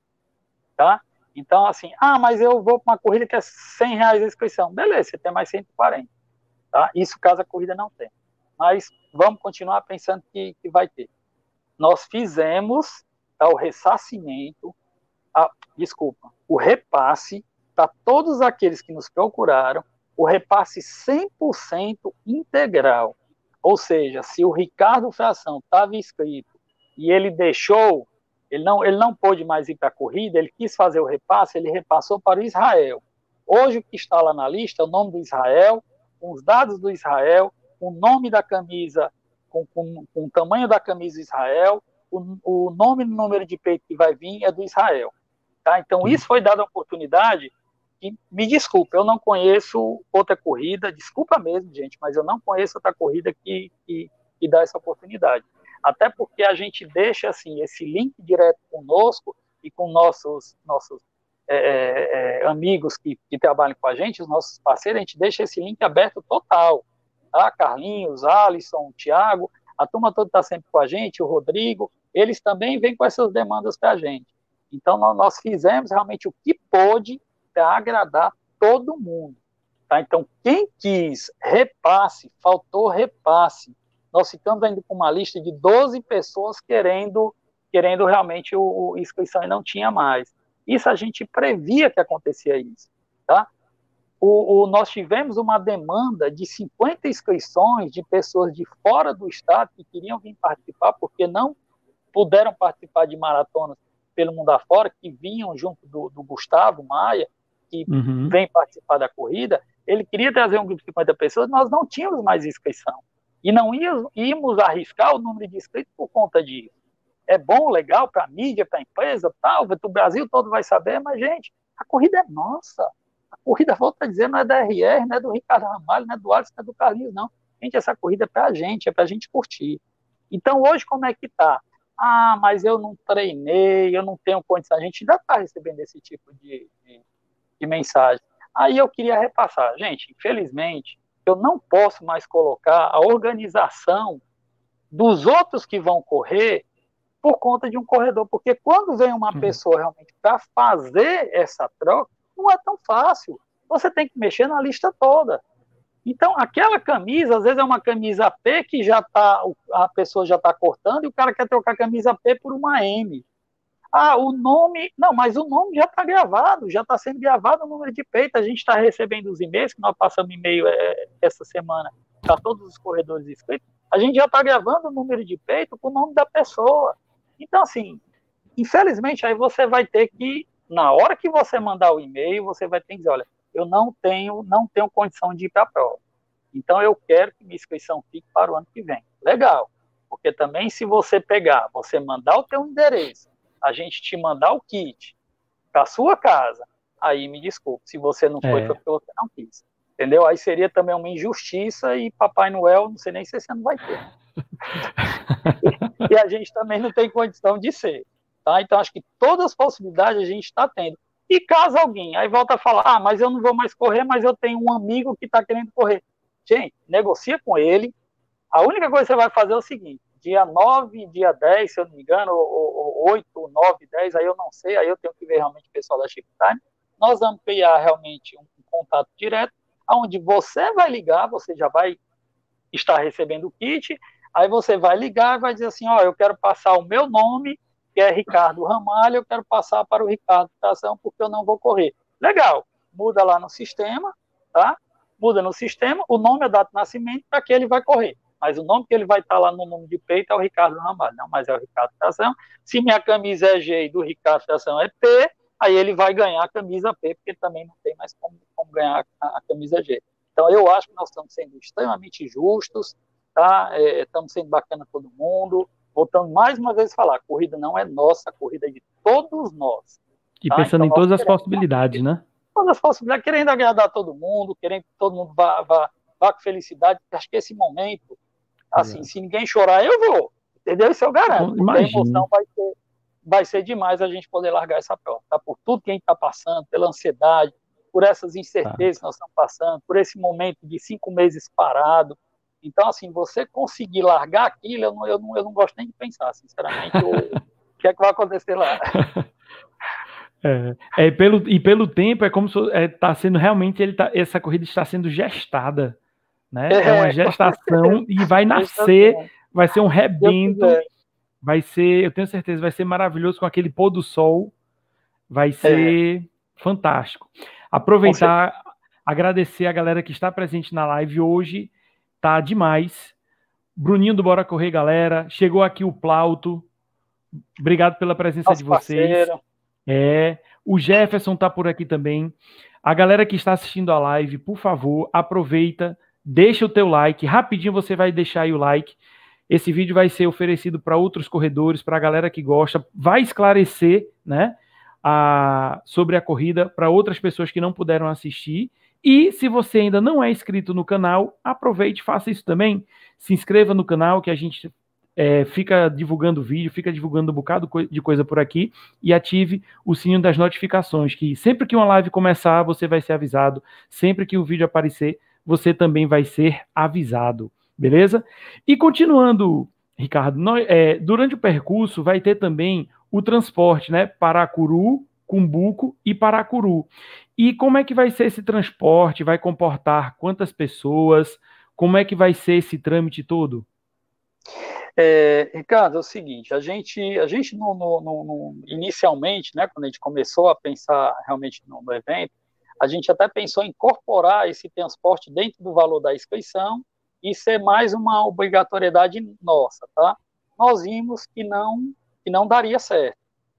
S2: tá? Então, assim, ah, mas eu vou para uma corrida que é 100 reais a inscrição. Beleza, você tem mais 140. Tá? Isso caso a corrida não tenha. Mas vamos continuar pensando que, que vai ter. Nós fizemos tá, o ressarcimento, a, desculpa, o repasse para todos aqueles que nos procuraram, o repasse 100% integral. Ou seja, se o Ricardo Fração estava inscrito e ele deixou ele não, ele não pôde mais ir para a corrida, ele quis fazer o repasse, ele repassou para o Israel. Hoje o que está lá na lista é o nome do Israel, com os dados do Israel, o nome da camisa, com, com, com o tamanho da camisa Israel, o, o nome e número de peito que vai vir é do Israel. Tá? Então, isso foi dado a oportunidade. E, me desculpe, eu não conheço outra corrida, desculpa mesmo, gente, mas eu não conheço outra corrida que, que, que dá essa oportunidade até porque a gente deixa assim esse link direto conosco e com nossos nossos é, é, é, amigos que, que trabalham com a gente, os nossos parceiros, a gente deixa esse link aberto total. Tá? Carlinhos, Alisson, Thiago, a turma toda está sempre com a gente, o Rodrigo, eles também vêm com essas demandas para a gente. Então, nós fizemos realmente o que pôde para agradar todo mundo. Tá? Então, quem quis repasse, faltou repasse, nós ficamos ainda com uma lista de 12 pessoas querendo, querendo realmente o, o inscrição e não tinha mais. Isso a gente previa que acontecia isso, tá? O, o, nós tivemos uma demanda de 50 inscrições de pessoas de fora do estado que queriam vir participar porque não puderam participar de maratonas pelo mundo afora, que vinham junto do, do Gustavo Maia, que uhum. vem participar da corrida, ele queria trazer um grupo de 50 pessoas, nós não tínhamos mais inscrição. E não íamos arriscar o número de inscritos por conta disso. É bom, legal para a mídia, para a empresa, tal, o Brasil todo vai saber, mas, gente, a corrida é nossa. A corrida, volta a dizer, não é da RR, não é do Ricardo Ramalho, não é do Alisson, não é do Carlinhos, não. Gente, essa corrida é para a gente, é para a gente curtir. Então, hoje, como é que está? Ah, mas eu não treinei, eu não tenho condição. A gente ainda está recebendo esse tipo de, de, de mensagem. Aí eu queria repassar. Gente, infelizmente, eu não posso mais colocar a organização dos outros que vão correr por conta de um corredor, porque quando vem uma uhum. pessoa realmente para fazer essa troca, não é tão fácil. Você tem que mexer na lista toda. Então, aquela camisa, às vezes é uma camisa P que já tá, a pessoa já está cortando e o cara quer trocar a camisa P por uma M. Ah, o nome. Não, mas o nome já está gravado, já está sendo gravado o número de peito. A gente está recebendo os e-mails, que nós passamos e-mail é, essa semana para todos os corredores inscritos. A gente já está gravando o número de peito com o nome da pessoa. Então, assim, Infelizmente, aí você vai ter que, na hora que você mandar o e-mail, você vai ter que dizer, olha, eu não tenho, não tenho condição de ir para a prova. Então eu quero que minha inscrição fique para o ano que vem. Legal. Porque também se você pegar, você mandar o teu endereço, a gente te mandar o kit para sua casa, aí me desculpe, se você não foi, é. foi porque você não quis. Entendeu? Aí seria também uma injustiça e Papai Noel, não sei nem se você não vai ter. e, a gente também não tem condição de ser. Tá? Então, acho que todas as possibilidades a gente está tendo. E caso alguém aí volta a falar, ah, mas eu não vou mais correr, mas eu tenho um amigo que está querendo correr. Gente, negocia com ele. A única coisa que você vai fazer é o seguinte: dia 9, dia 10, se eu não me engano, ou, ou 8, 9, 10, aí eu não sei, aí eu tenho que ver realmente o pessoal da Chip Time. Nós vamos criar realmente um, contato direto, onde você vai ligar, você já vai estar recebendo o kit, aí você vai ligar e vai dizer assim, ó, eu quero passar o meu nome que é Ricardo Ramalho, eu quero passar para o Ricardo Tração porque eu não vou correr. Legal, muda lá no sistema, tá? Muda no sistema, o nome é data de nascimento para que ele vai correr. Mas o nome que ele vai estar lá no nome de peito é o Ricardo Ramalho, não, mas é o Ricardo Tração. Se minha camisa é G e do Ricardo Tração é P, aí ele vai ganhar a camisa P, porque também não tem mais como, como ganhar a, a, camisa G. Então eu acho que nós estamos sendo extremamente justos, tá? É, estamos sendo bacana todo mundo, voltando mais uma vez a falar, a corrida não é nossa, a corrida é de todos nós.
S1: E tá? pensando então, em todas as possibilidades, né?
S2: Todas as possibilidades, querendo agradar todo mundo, querendo que todo mundo vá, vá, vá com felicidade. Acho que esse momento, assim, é. se ninguém chorar, eu vou. Entendeu? Isso eu garanto. Então, a emoção vai ser, vai ser demais a gente poder largar essa prova, tá? Por tudo que a gente está passando, pela ansiedade, por essas incertezas tá. que nós estamos passando, por esse momento de cinco meses parado, então, assim, você conseguir largar aquilo, eu não, eu não, eu não gosto nem de pensar, sinceramente, o, o que é que vai acontecer lá.
S1: É, é, pelo, e pelo tempo, é como se está é, tá sendo realmente, ele tá, essa corrida está sendo gestada. Né? É, é uma gestação e vai nascer, vai ser um rebento, vai ser, eu tenho certeza, vai ser maravilhoso com aquele pôr do sol, vai ser é. fantástico. Aproveitar, agradecer a galera que está presente na live hoje tá demais. Bruninho do Bora Correr, galera. Chegou aqui o Plauto. Obrigado pela presença Nosso de vocês. Parceiro. É, o Jefferson tá por aqui também. A galera que está assistindo a live, por favor, aproveita, deixa o teu like. Rapidinho você vai deixar aí o like. Esse vídeo vai ser oferecido para outros corredores, para a galera que gosta, vai esclarecer, né, a, sobre a corrida para outras pessoas que não puderam assistir e se você ainda não é inscrito no canal, aproveite, faça isso também. Se inscreva no canal que a gente é, fica divulgando vídeo, fica divulgando um bocado de coisa por aqui e ative o sininho das notificações, que sempre que uma live começar, você vai ser avisado. Sempre que o vídeo aparecer, você também vai ser avisado, beleza? E continuando, Ricardo, nós, é, durante o percurso vai ter também o transporte, né? Paracuru, Cumbuco e Paracuru. E como é que vai ser esse transporte? Vai comportar quantas pessoas? Como é que vai ser esse trâmite todo?
S2: É, Ricardo, é o seguinte, a gente, a gente no, no, no, inicialmente, né, quando a gente começou a pensar realmente no, no evento, a gente até pensou em incorporar esse transporte dentro do valor da inscrição e ser mais uma obrigatoriedade nossa, tá? Nós vimos que não que não daria certo,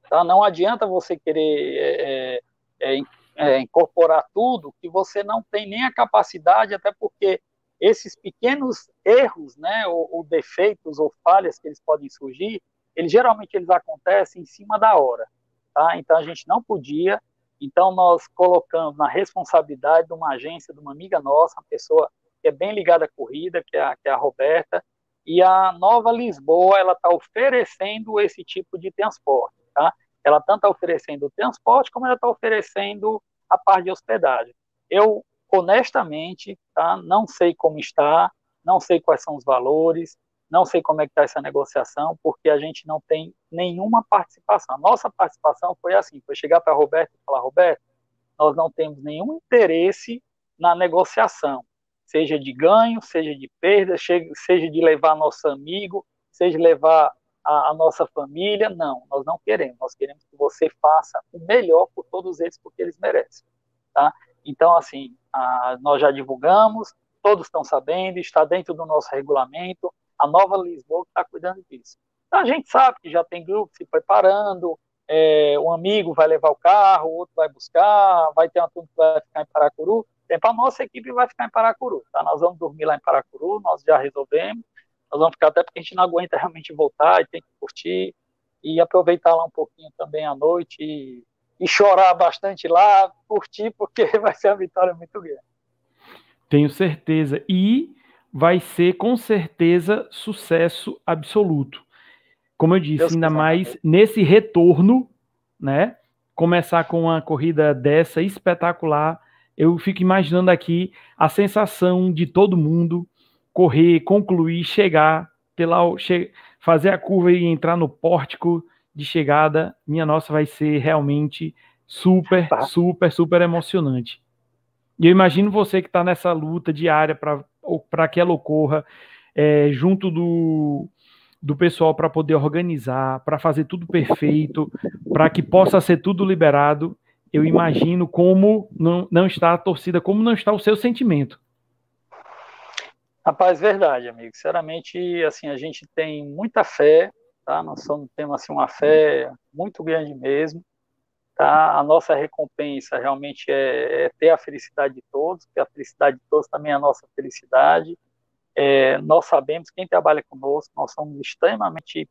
S2: tá? Não adianta você querer é, é, é é, incorporar tudo, que você não tem nem a capacidade, até porque esses pequenos erros, né, ou, ou, defeitos ou falhas que eles podem surgir, eles geralmente eles acontecem em cima da hora, tá? Então a gente não podia, então nós colocamos na responsabilidade de uma agência, de uma amiga nossa, uma pessoa que é bem ligada à corrida, que é a, que é a Roberta, e a Nova Lisboa, ela está oferecendo esse tipo de transporte, tá? Ela tanto está oferecendo o transporte, como ela está oferecendo a parte de hospedagem. Eu, honestamente, tá, não sei como está, não sei quais são os valores, não sei como é que está essa negociação, porque a gente não tem nenhuma participação. A nossa participação foi assim, foi chegar para Roberto e falar, Roberto, nós não temos nenhum interesse na negociação, seja de ganho, seja de perda, seja de levar nosso amigo, seja levar a, a, nossa família. Não, nós não queremos. Nós queremos que você faça o melhor por todos eles, porque eles merecem. Tá? Então, assim, a, nós já divulgamos, todos estão sabendo, está dentro do nosso regulamento. A nova Lisboa está cuidando disso. Então, a gente sabe que já tem grupo se preparando, é, um amigo vai levar o carro, o outro vai buscar, vai ter uma turma que vai ficar em Paracuru. Tempo a nossa equipe vai ficar em Paracuru, tá? Nós vamos dormir lá em Paracuru, nós já resolvemos. Nós vamos ficar até porque a gente não aguenta realmente voltar e tem que curtir e aproveitar lá um pouquinho também à noite e, e chorar bastante lá, curtir, porque vai ser uma vitória muito grande.
S1: Tenho certeza. E vai ser com certeza sucesso absoluto. Como eu disse, Deus ainda mais nesse retorno, né? Começar com uma corrida dessa espetacular. Eu fico imaginando aqui a sensação de todo mundo correr, concluir, chegar, ter lá, che fazer a curva e entrar no pórtico de chegada. Minha nossa, vai ser realmente super, tá. super, super emocionante. E eu imagino você que está nessa luta diária para que ela ocorra, é, junto do, do pessoal para poder organizar, para fazer tudo perfeito, para que possa ser tudo liberado. Eu imagino como não, não está a torcida, como não está o seu sentimento.
S2: Rapaz, verdade, amigo. Sinceramente, assim, a gente tem muita fé, tá? Nós somos, temos assim uma fé muito grande mesmo, tá? A nossa recompensa realmente é, é ter a felicidade de todos, porque a felicidade de todos também é a nossa felicidade. É, nós sabemos, quem trabalha conosco, nós somos extremamente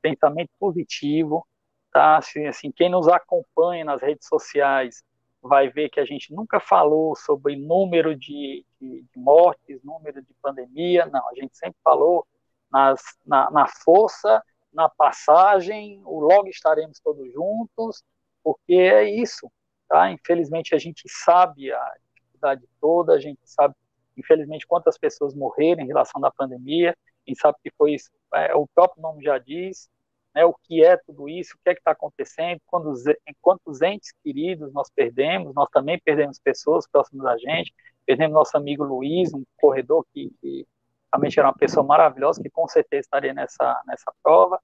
S2: pensamento positivo, tá? Assim, assim, quem nos acompanha nas redes sociais vai ver que a gente nunca falou sobre número de, de, de mortes, número de pandemia, não, a gente sempre falou nas, na, na força, na passagem, o logo estaremos todos juntos, porque é isso, tá? Infelizmente a gente sabe a dificuldade toda, a gente sabe infelizmente, quantas pessoas morreram em relação à pandemia, quem sabe que foi isso, é, o próprio nome já diz, né, o que é tudo isso, o que é que está acontecendo, quantos, quantos entes queridos nós perdemos, nós também perdemos pessoas próximas da gente, perdemos nosso amigo Luiz, um corredor que, que realmente era uma pessoa maravilhosa, que com certeza estaria nessa, nessa prova,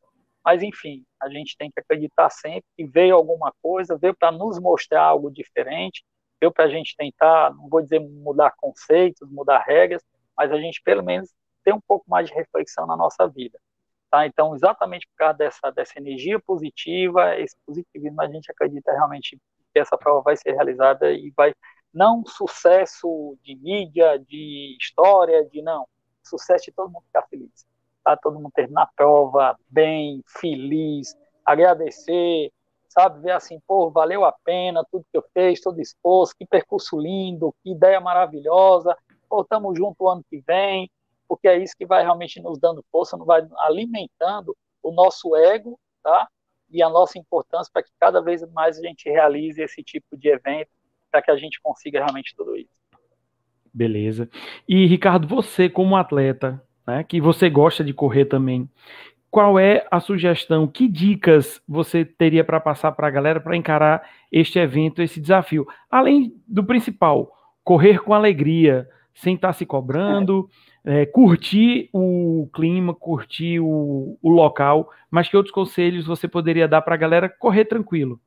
S2: mas enfim, a gente tem que acreditar sempre que veio alguma coisa, veio para nos mostrar algo diferente, deu para a gente tentar, não vou dizer mudar conceitos, mudar regras, mas a gente pelo menos ter um pouco mais de reflexão na nossa vida. Tá? Então, exatamente por causa dessa, dessa energia positiva, esse positivismo, a gente acredita realmente que essa prova vai ser realizada e vai, não sucesso de mídia, de história, de não, sucesso de todo mundo ficar feliz. Tá? Todo mundo terminar a prova bem, feliz, agradecer, sabe? Ver assim, pô, valeu a pena tudo que eu fiz, estou disposto, que percurso lindo, que ideia maravilhosa, pô, estamos junto o ano que vem, porque é isso que vai realmente nos dando força, não vai alimentando o nosso ego, tá? E a nossa importância para que cada vez mais a gente realize esse tipo de evento, para que a gente consiga realmente tudo isso.
S1: Beleza. E Ricardo, você como atleta, né, que você gosta de correr também, qual é a sugestão? Que dicas você teria para passar para a galera para encarar este evento, esse desafio? Além do principal, correr com alegria, sem estar tá se cobrando, é, curtir o clima, curtir o, o, local, mas que outros conselhos você poderia dar para a galera correr tranquilo?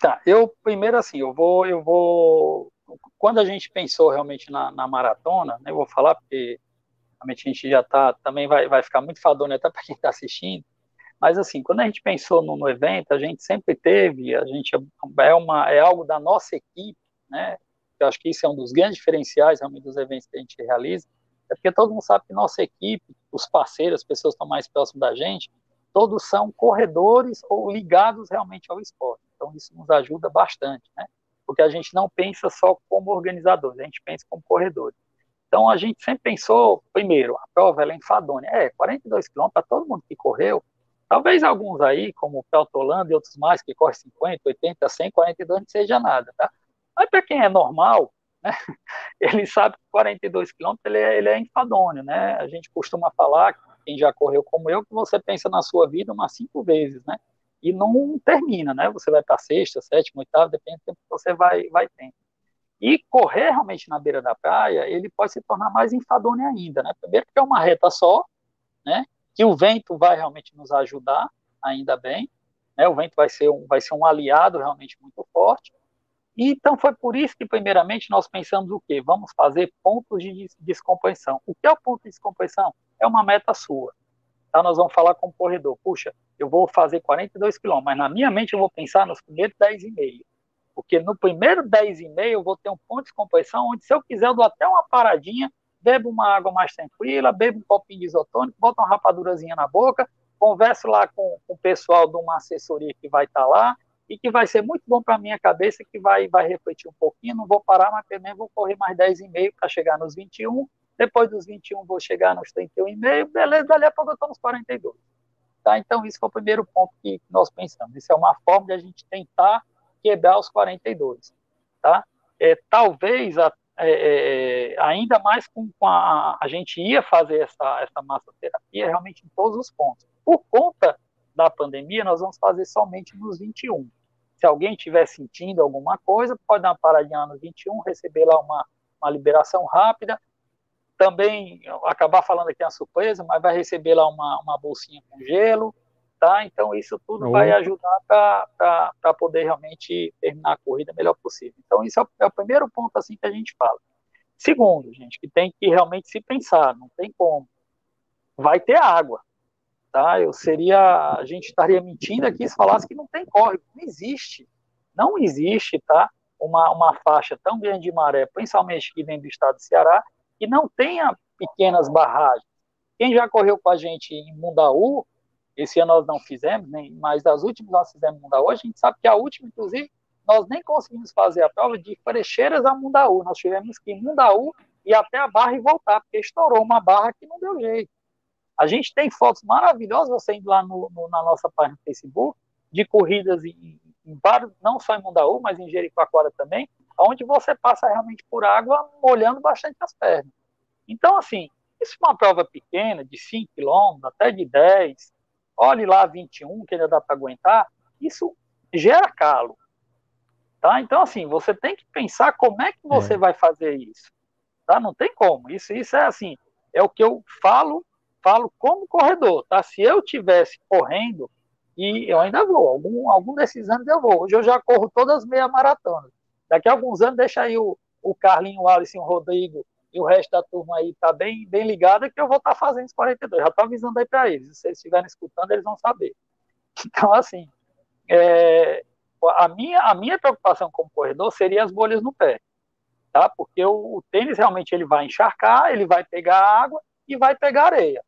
S2: Tá, eu primeiro assim, eu vou, eu vou, quando a gente pensou realmente na, na maratona, né, eu vou falar porque realmente a gente já está, também vai, vai ficar muito fadonho até para quem está assistindo, mas assim, quando a gente pensou no, no, evento, a gente sempre teve, a gente é, uma, é algo da nossa equipe, né, eu acho que isso é um dos grandes diferenciais realmente dos eventos que a gente realiza, é porque todo mundo sabe que nossa equipe, os parceiros, as pessoas que estão mais próximas da gente, todos são corredores ou ligados realmente ao esporte. Então isso nos ajuda bastante, né? Porque a gente não pensa só como organizadores, a gente pensa como corredores. Então a gente sempre pensou, primeiro, a prova ela é enfadonha. É, 42 quilômetros para todo mundo que correu. Talvez alguns aí, como o Peltolando e outros mais, que correm 50, 80, 100, 42 não seja nada, tá? Mas para quem é normal, né, ele sabe que 42 quilômetros ele é, ele é né? A gente costuma falar, quem já correu como eu, que você pensa na sua vida umas cinco vezes, né? E não termina, né? Você vai para sexta, sétima, oitava, depende do tempo que você vai, vai tendo. E correr realmente na beira da praia, ele pode se tornar mais enfadonho ainda, né? Primeiro porque é uma reta só, né? Que o vento vai realmente nos ajudar, ainda bem, né? O vento vai ser um, vai ser um aliado realmente muito forte. E, então foi por isso que primeiramente nós pensamos o quê? Vamos fazer pontos de descompressão. O que é o ponto de descompressão? É uma meta sua. tá? nós vamos falar com o corredor, puxa, eu vou fazer 42 quilômetros, mas na minha mente eu vou pensar nos primeiros 10,5. Porque no primeiro 10,5 eu vou ter um ponto de descompressão, onde se eu quiser eu dou até uma paradinha, bebo uma água mais tranquila, bebo um copinho de isotônico, boto uma rapadurazinha na boca, converso lá com, com o pessoal de uma assessoria que vai estar tá lá, e que vai ser muito bom para a minha cabeça, que vai, vai refletir um pouquinho, não vou parar, mas também vou correr mais 10,5 para chegar nos 21, depois dos 21 vou chegar nos 31,5, beleza, dali a pouco eu estou nos 42. Tá? Então, isso foi o primeiro ponto que nós pensamos. Isso é uma forma de a gente tentar quebrar os 42. Tá? É, talvez, a, é, é, ainda mais com, com a, a gente ia fazer essa, essa massoterapia realmente em todos os pontos. Por conta da pandemia, nós vamos fazer somente nos 21. Se alguém estiver sentindo alguma coisa, pode dar uma paradinha no 21, receber lá uma, uma liberação rápida. Também, acabar falando aqui uma surpresa, mas vai receber lá uma, uma bolsinha com gelo, tá? Então, isso tudo vai ajudar para poder realmente terminar a corrida melhor possível. Então, isso é o, é o primeiro ponto assim que a gente fala. Segundo, gente, que tem que realmente se pensar, não tem como. Vai ter água, tá? Eu seria, a gente estaria mentindo aqui se falasse que não tem córrego, não existe, não existe, tá? Uma, uma faixa tão grande de maré, principalmente aqui dentro do estado do Ceará, que não tenha pequenas barragens. Quem já correu com a gente em Mundaú, esse ano nós não fizemos, nem, mas das últimas nós fizemos em Mundaú, a gente sabe que a última, inclusive, nós nem conseguimos fazer a prova de Frecheiras a Mundaú, nós tivemos que ir Mundaú e até a barra e voltar, porque estourou uma barra que não deu jeito. A gente tem fotos maravilhosas, você indo lá no, no, na nossa página do Facebook, de corridas em, em vários, não só em Mundaú, mas em Jericoacoara também, onde você passa realmente por água molhando bastante as pernas. Então, assim, isso é uma prova pequena, de 5 km, até de 10, olhe lá 21, que ainda dá para aguentar, isso gera calo. Tá? Então, assim, você tem que pensar como é que você é. vai fazer isso. Tá? Não tem como. Isso, isso é assim, é o que eu falo falo como corredor, tá? Se eu tivesse correndo, e eu ainda vou, algum, algum desses anos eu vou. Hoje eu já corro todas as meia maratonas. Daqui a alguns anos, deixa aí o, o Carlinho, o Alisson, o Rodrigo e o resto da turma aí tá bem, bem ligada que eu vou estar tá fazendo os 42. Já tô avisando aí para eles. Se eles estiverem escutando, eles vão saber. Então, assim, é, a, minha, a minha preocupação como corredor seria as bolhas no pé. Tá? Porque o, o tênis realmente ele vai encharcar, ele vai pegar água e vai pegar areia.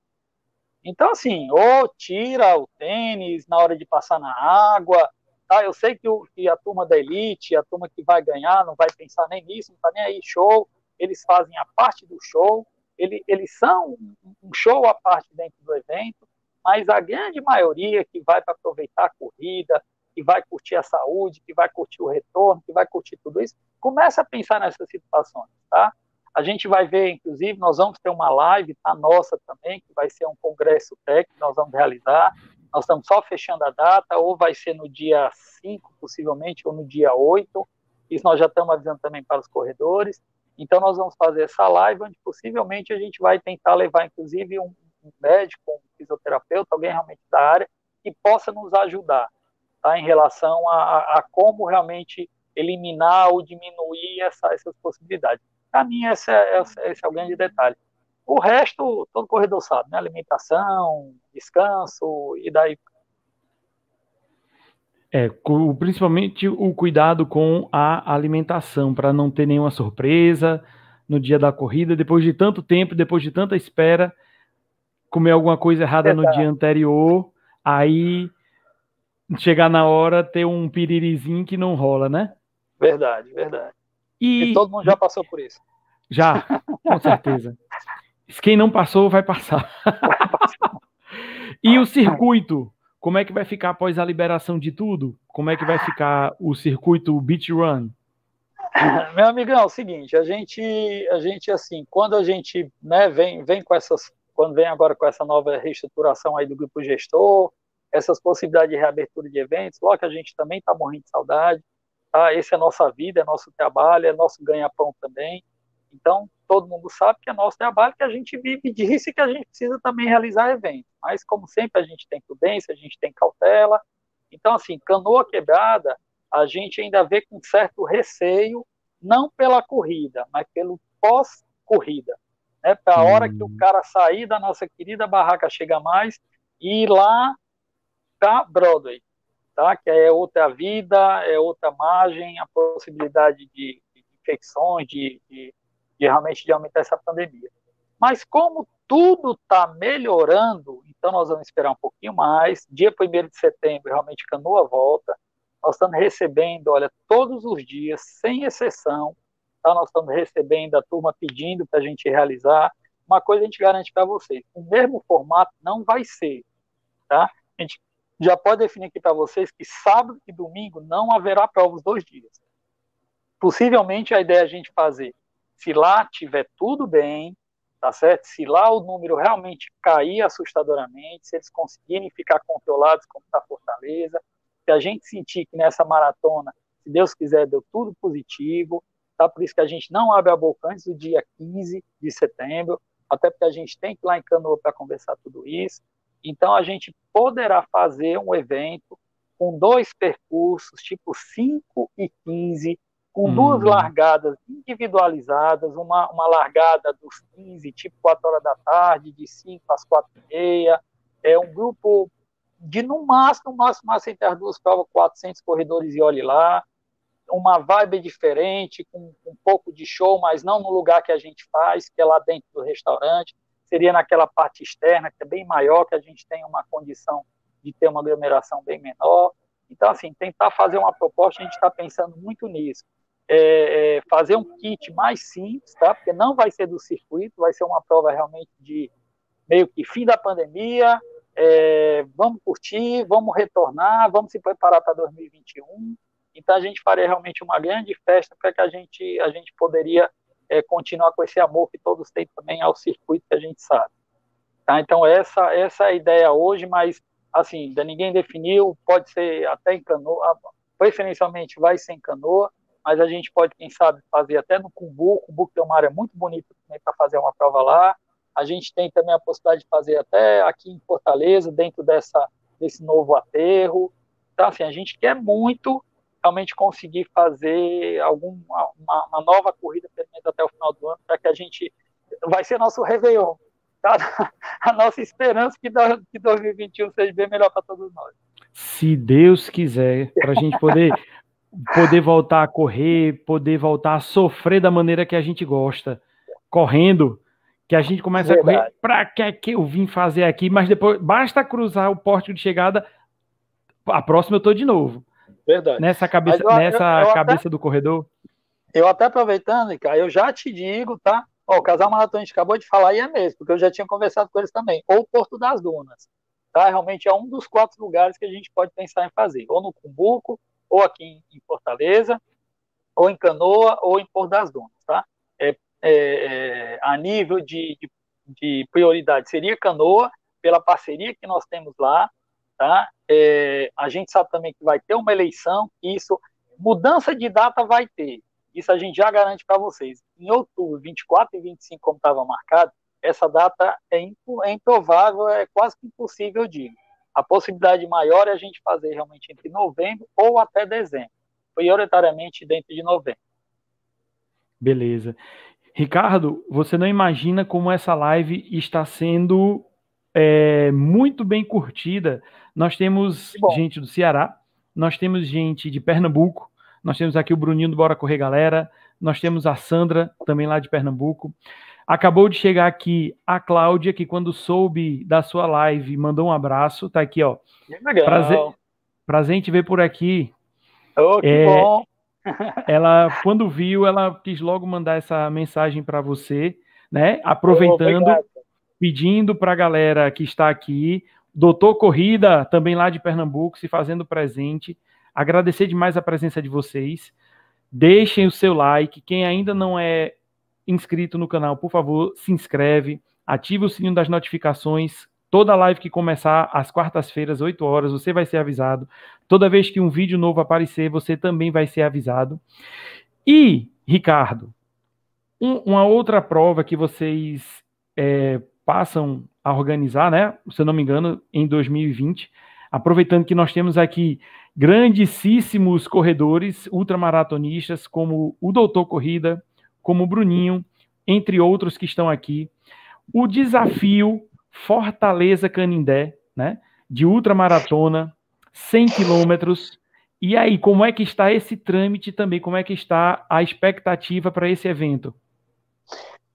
S2: Então, assim, ou tira o tênis na hora de passar na água, tá? Eu sei que, o, que a turma da elite, a turma que vai ganhar, não vai pensar nem nisso, não tá nem aí, show, eles fazem a parte do show, ele, eles são um show à parte dentro do evento, mas a grande maioria que vai para aproveitar a corrida, que vai curtir a saúde, que vai curtir o retorno, que vai curtir tudo isso, começa a pensar nessas situações, tá? A gente vai ver, inclusive, nós vamos ter uma live, tá nossa também, que vai ser um congresso técnico, nós vamos realizar. Nós estamos só fechando a data, ou vai ser no dia 5, possivelmente, ou no dia 8. Isso nós já estamos avisando também para os corredores. Então, nós vamos fazer essa live, onde possivelmente a gente vai tentar levar, inclusive, um, médico, um fisioterapeuta, alguém realmente da área, que possa nos ajudar tá, em relação a, a, a como realmente eliminar ou diminuir essa, essas possibilidades. Para mim, esse é, esse é o grande detalhe. O resto, todo corredor sabe, né? Alimentação, descanso e daí.
S1: É, principalmente o cuidado com a alimentação, para não ter nenhuma surpresa no dia da corrida, depois de tanto tempo, depois de tanta espera, comer alguma coisa errada Verdade. no dia anterior, aí chegar na hora ter um piririzinho que não rola, né?
S2: Verdade, verdade. E, e todo mundo já passou por isso.
S1: Já, com certeza. Quem não passou, vai passar. e o circuito? Como é que vai ficar após a liberação de tudo? Como é que vai ficar o circuito Beach Run?
S2: Meu amigão, é o seguinte, a gente, a gente assim, quando a gente né, vem, vem com essas, quando vem agora com essa nova reestruturação aí do grupo gestor, essas possibilidades de reabertura de eventos, logo que a gente também está morrendo de saudade, tá? Esse é nossa vida, é nosso trabalho, é nosso ganha-pão também. Então, todo mundo sabe que é nosso trabalho, que a gente vive disso e que a gente precisa também realizar eventos. Mas, como sempre, a gente tem prudência, a gente tem cautela. Então, assim, canoa quebrada, a gente ainda vê com certo receio, não pela corrida, mas pelo pós-corrida. Né? Para a hora que o hum. cara sair da nossa querida barraca chega mais, e ir lá para Broadway, tá? Que é outra vida, é outra margem, a possibilidade de, de infecções, de, de, de realmente de aumentar essa pandemia. Mas como tudo está melhorando, então nós vamos esperar um pouquinho mais. Dia 1 de setembro, realmente Canoa volta. Nós estamos recebendo, olha, todos os dias, sem exceção, tá? nós estamos recebendo a turma pedindo para a gente realizar. Uma coisa a gente garante para vocês: o mesmo formato não vai ser. Tá? A gente já pode definir aqui para vocês que sábado e domingo não haverá prova os dois dias. Possivelmente a ideia é a gente fazer, se lá tiver tudo bem, tá certo? Se lá o número realmente cair assustadoramente, se eles conseguirem ficar controlados como está Fortaleza, se a gente sentir que nessa maratona, se Deus quiser, deu tudo positivo, tá? Por isso que a gente não abre a boca antes do dia 15 de setembro, até porque a gente tem que ir lá em Canoa para conversar tudo isso. Então, a gente poderá fazer um evento com dois percursos, tipo 5 e 15, com hum. duas largadas individualizadas, uma, uma largada dos 15, tipo 4 horas da tarde, de 5 às 4 e meia, é um grupo de, no máximo, no máximo, máximo entre as duas provas, 400 corredores e olhe lá, uma vibe diferente, com, com um pouco de show, mas não no lugar que a gente faz, que é lá dentro do restaurante, seria naquela parte externa, que é bem maior, que a gente tem uma condição de ter uma aglomeração bem menor. Então, assim, tentar fazer uma proposta, a gente está pensando muito nisso. É, é, fazer um kit mais simples, tá? Porque não vai ser do circuito, vai ser uma prova realmente de meio que fim da pandemia. É, vamos curtir, vamos retornar, vamos se preparar para 2021. Então a gente faria realmente uma grande festa para que a gente a gente poderia é, continuar com esse amor que todos têm também ao circuito que a gente sabe. Tá? Então, essa, essa é a ideia hoje, mas, assim, ainda ninguém definiu, pode ser até em canoa, preferencialmente vai ser em canoa, mas a gente pode, quem sabe, fazer até no Cumbu, o Cumbu tem uma área muito bonita também para fazer uma prova lá, a gente tem também a possibilidade de fazer até aqui em Fortaleza, dentro dessa, desse novo aterro, então, assim, a gente quer muito realmente conseguir fazer alguma uma, uma, nova corrida, pelo menos até o final do ano, para que a gente. Vai ser nosso Réveillon. Tá? A nossa esperança que, que 2021 seja bem melhor para todos nós.
S1: Se Deus quiser, para a gente poder. Poder voltar a correr, poder voltar a sofrer da maneira que a gente gosta, correndo, que a gente começa Verdade. a correr, para que é que eu vim fazer aqui, mas depois basta cruzar o porte de chegada, a próxima eu tô de novo.
S2: Verdade.
S1: Nessa cabeça, eu, nessa eu, eu cabeça até, do corredor.
S2: Eu até aproveitando, cara, eu já te digo, tá? Ó, o casal maratona acabou de falar e é mesmo, porque eu já tinha conversado com eles também. Ou Porto das Dunas, tá? Realmente é um dos quatro lugares que a gente pode pensar em fazer, ou no Cumbuco, ou aqui em Fortaleza, ou em Canoa, ou em Porto das Dunas, tá? É, é, é, a nível de, de, de prioridade seria Canoa, pela parceria que nós temos lá, Tá? É, a gente sabe também que vai ter uma eleição, isso, mudança de data vai ter, isso a gente já garante para vocês. Em outubro, 24 e 25, como estava marcado, essa data é, é improvável, é quase impossível, eu digo. A possibilidade maior é a gente fazer realmente entre novembro ou até dezembro, prioritariamente dentro de novembro.
S1: Beleza. Ricardo, você não imagina como essa live está sendo é, muito bem curtida. Nós temos gente do Ceará, nós temos gente de Pernambuco, nós temos aqui o Bruninho do Bora Correr Galera, nós temos a Sandra, também lá de Pernambuco. Acabou de chegar aqui a Cláudia, que quando soube da sua live, mandou um abraço. Tá aqui, ó.
S2: Legal.
S1: Prazer, prazer em te ver por aqui.
S2: Oh, que é, bom.
S1: ela, quando viu, ela quis logo mandar essa mensagem para você, né? Aproveitando. Oh, pedindo para a galera que está aqui, doutor Corrida, também lá de Pernambuco, se fazendo presente, agradecer demais a presença de vocês. Deixem o seu like. Quem ainda não é inscrito no canal, por favor, se inscreve, ative o sininho das notificações. Toda live que começar às quartas-feiras, 8 horas, você vai ser avisado. Toda vez que um vídeo novo aparecer, você também vai ser avisado. E, Ricardo, um, uma outra prova que vocês é, passam a organizar, né? Se eu não me engano, em 2020. Aproveitando que nós temos aqui grandíssimos corredores, ultramaratonistas, como o Doutor Corrida, como o Bruninho, entre outros que estão aqui. O desafio Fortaleza Canindé, né? De ultramaratona, 100 quilômetros. E aí, como é que está esse trâmite também? Como é que está a expectativa para esse evento?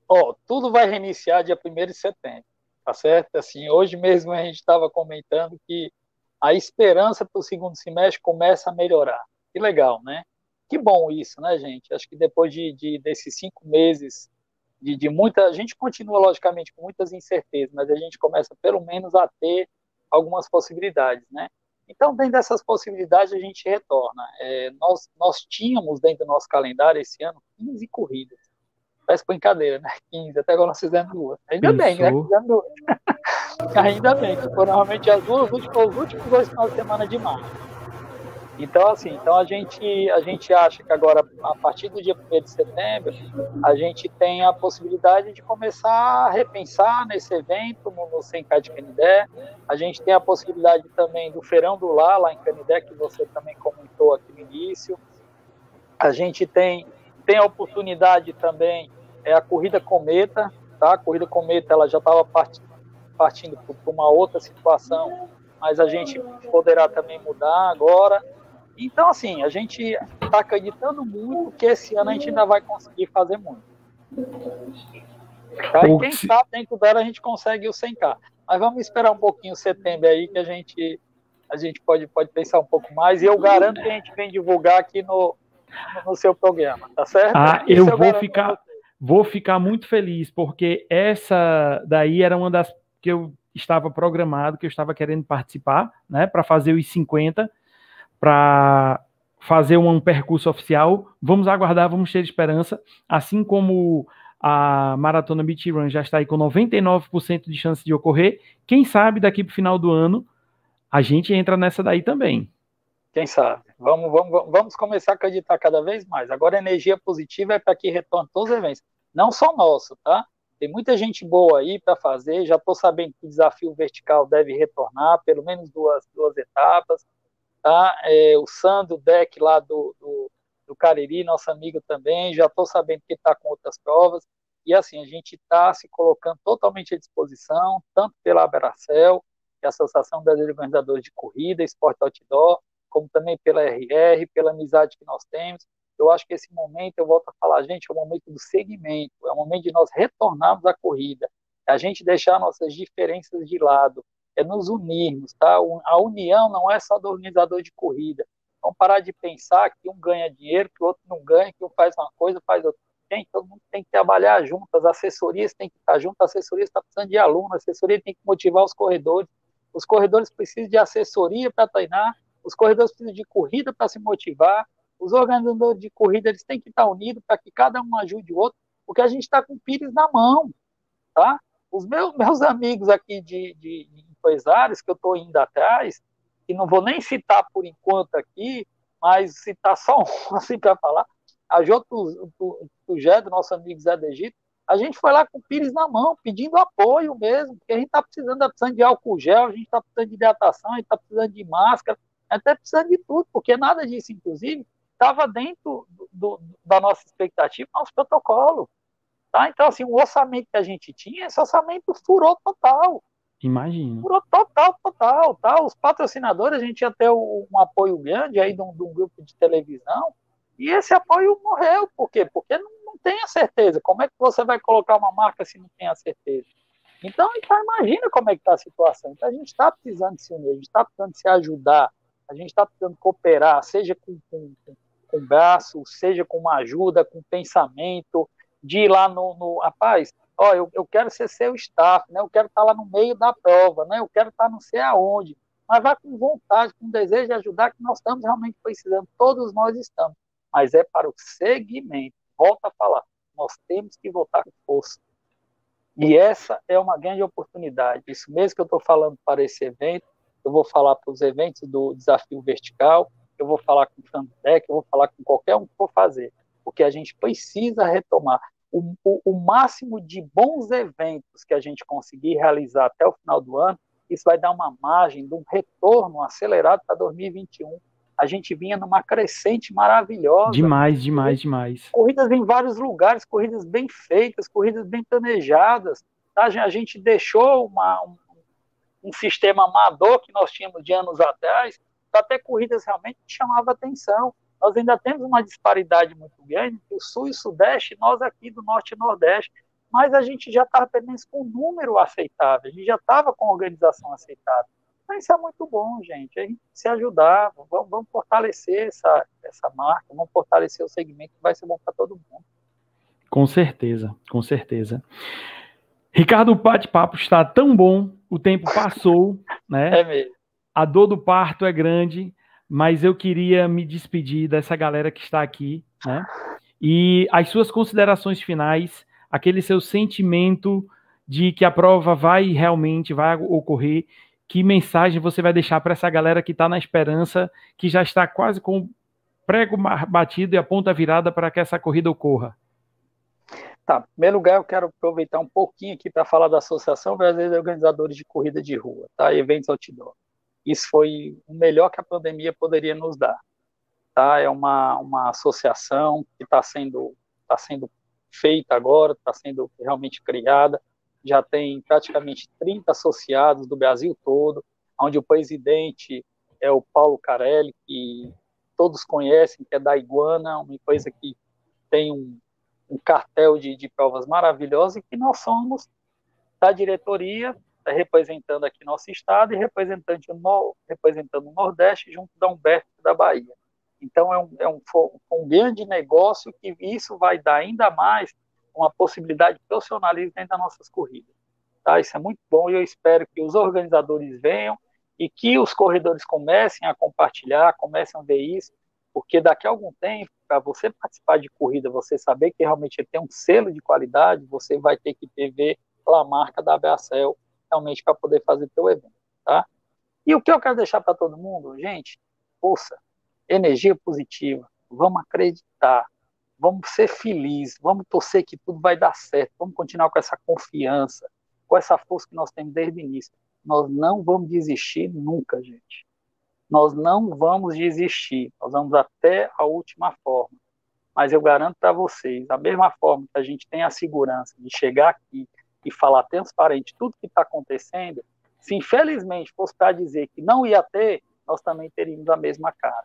S2: Ó, oh, tudo vai reiniciar dia 1 de setembro, tá certo? Assim, hoje mesmo a gente estava comentando que a esperança para o segundo semestre começa a melhorar. Que legal, né? Que bom isso, né, gente? Acho que depois de, de desses cinco meses de, de, muita. A gente continua, logicamente, com muitas incertezas, mas a gente começa, pelo menos, a ter algumas possibilidades, né? Então, dentro dessas possibilidades, a gente retorna. É, nós, nós tínhamos dentro do nosso calendário esse ano 15 corridas. Parece brincadeira, né? 15, até agora nós fizemos duas. Ainda Pensou. bem, né? Fizemos duas. Ainda bem, que foram realmente as duas, os últimos dois finais de semana de março. Então, assim, então a gente, a gente acha que agora, a partir do dia 1 de setembro, a gente tem a possibilidade de começar a repensar nesse evento, no, no Senkai de Canidé. A gente tem a possibilidade também do Feirão do Lá, lá em Canidé, que você também comentou aqui no início. A gente tem, tem a oportunidade também, é a Corrida Cometa, tá? A Corrida Cometa, ela já estava part, partindo para uma outra situação, mas a gente poderá também mudar agora. Então, assim, a gente está acreditando muito que esse ano a gente ainda vai conseguir fazer muito. Tá? E quem sabe dentro dela a gente consegue o 100k. Mas vamos esperar um pouquinho setembro aí que a gente a gente pode, pode pensar um pouco mais e eu garanto que a gente vem divulgar aqui no, no seu programa, tá certo?
S1: Ah, eu, eu vou ficar vou ficar muito feliz porque essa daí era uma das que eu estava programado, que eu estava querendo participar, né, para fazer os 50 para fazer um percurso oficial. Vamos aguardar, vamos ter esperança. Assim como a Maratona Beach Run já está aí com 99% de chance de ocorrer, quem sabe daqui para o final do ano a gente entra nessa daí também.
S2: Quem sabe? Vamos, vamos, vamos começar a acreditar cada vez mais. Agora, a energia positiva é para que retorne todos os eventos. Não só nosso, tá? Tem muita gente boa aí para fazer. Já estou sabendo que o desafio vertical deve retornar, pelo menos duas, duas etapas tá? É, o Sandro Deck lá do, do, do Cariri, nosso amigo também, já estou sabendo que está com outras provas, e assim, a gente está se colocando totalmente à disposição, tanto pela Aberacel, que é a Associação das Organizadores de Corrida, Esporte Outdoor, como também pela RR, pela amizade que nós temos. Eu acho que esse momento, eu volto a falar, gente, é o momento do segmento, é o momento de nós retornarmos à corrida, é a gente deixar nossas diferenças de lado, é nos unirmos, tá? A união não é só do organizador de corrida. Vamos parar de pensar que um ganha dinheiro, que o outro não ganha, que um faz uma coisa, faz outra. Gente, todo mundo tem que trabalhar junto, as assessorias têm que estar juntas, a assessoria está precisando de aluno, a assessoria tem que motivar os corredores, os corredores precisam de assessoria para treinar, os corredores precisam de corrida para se motivar, os organizadores de corrida eles têm que estar unidos para que cada um ajude o outro, porque a gente está com o Pires na mão, tá? Os meus, meus amigos aqui de, de, de empresários que eu estou indo atrás, e não vou nem citar por enquanto aqui, mas citar só um assim para falar, a Joto Tugé, do nosso amigo Zé do Egito, a gente foi lá com o Pires na mão, pedindo apoio mesmo, porque a gente está precisando, tá precisando de álcool gel, a gente está precisando de hidratação, a gente está precisando de máscara, até precisando de tudo, porque nada disso, inclusive, estava dentro do, do, da nossa expectativa, nosso protocolo. Tá? Então, assim, o orçamento que a gente tinha, esse orçamento furou total.
S1: Imagina.
S2: Total, total, tá? Os patrocinadores, a gente ia ter um apoio grande aí de um, de um, grupo de televisão, e esse apoio morreu. Por quê? Porque não, não tem a certeza. Como é que você vai colocar uma marca se não tem a certeza? Então, então imagina como é que está a situação. Então, a gente está precisando se unir, a gente está precisando se ajudar, a gente está precisando cooperar, seja com, com, com, com braço, seja com uma ajuda, com pensamento, de ir lá no, no rapaz, ó, eu, eu quero ser seu staff, né? Eu quero estar lá no meio da prova, né? Eu quero estar não sei aonde. Mas vá com vontade, com desejo de ajudar, que nós estamos realmente precisando, todos nós estamos. Mas é para o segmento. Volta a falar, nós temos que voltar com força. E essa é uma grande oportunidade. Isso mesmo que eu estou falando para esse evento, eu vou falar para os eventos do Desafio Vertical, eu vou falar com o Fantec, eu vou falar com qualquer um que for fazer, porque a gente precisa retomar o, o, o, máximo de bons eventos que a gente conseguir realizar até o final do ano, isso vai dar uma margem de um retorno acelerado para 2021. A gente vinha numa crescente maravilhosa.
S1: Demais, demais, demais.
S2: Corridas em vários lugares, corridas bem feitas, corridas bem planejadas. Tá? A gente deixou uma, um sistema amador que nós tínhamos de anos atrás, ter corridas realmente que chamavam atenção. Nós ainda temos uma disparidade muito grande entre o Sul e o Sudeste, nós aqui do Norte e Nordeste, mas a gente já estava pelo menos com um número aceitável, a gente já estava com organização aceitável. Então isso é muito bom, gente, a gente se ajudar, vamos, vamos fortalecer essa, essa marca, vamos fortalecer o segmento, que vai ser bom para todo mundo.
S1: Com certeza, com certeza. Ricardo, o bate-papo está tão bom, o tempo passou, né?
S2: É mesmo.
S1: A dor do parto é grande, mas eu queria me despedir dessa galera que está aqui, né? E as suas considerações finais, aquele seu sentimento de que a prova vai realmente vai ocorrer, que mensagem você vai deixar para essa galera que está na esperança, que já está quase com o prego batido e a ponta virada para que essa corrida ocorra?
S2: Tá, em primeiro lugar, eu quero aproveitar um pouquinho aqui para falar da Associação Brasileira de Organizadores de Corrida de Rua, tá? Eventos Outdoor. Isso foi o melhor que a pandemia poderia nos dar. Tá? É uma, uma associação que está sendo, tá sendo feita agora, está sendo realmente criada, já tem praticamente 30 associados do Brasil todo, onde o presidente é o Paulo Carelli, que todos conhecem, que é da Iguana, uma empresa que tem um, um cartel de, de provas maravilhosas e que nós somos da diretoria, representando aqui nosso estado e representando, no, representando o Nordeste junto da Humberto da Bahia. Então, é um, é um, um grande negócio que isso vai dar ainda mais uma possibilidade de profissionalismo dentro das nossas corridas. Tá? Isso é muito bom e eu espero que os organizadores venham e que os corredores comecem a compartilhar, comecem a ver isso, porque daqui a algum tempo para você participar de corrida, você saber que realmente tem um selo de qualidade, você vai ter que ter ver a marca da Bracel realmente para poder fazer teu evento, tá? E o que eu quero deixar para todo mundo, gente, força, energia positiva, vamos acreditar, vamos ser felizes, vamos torcer que tudo vai dar certo, vamos continuar com essa confiança, com essa força que nós temos desde o início. Nós não vamos desistir nunca, gente nós não vamos desistir, nós vamos até a última forma. Mas eu garanto para vocês, da mesma forma que a gente tem a segurança de chegar aqui e falar transparente tudo que está acontecendo, se infelizmente fosse para dizer que não ia ter, nós também teríamos a mesma cara,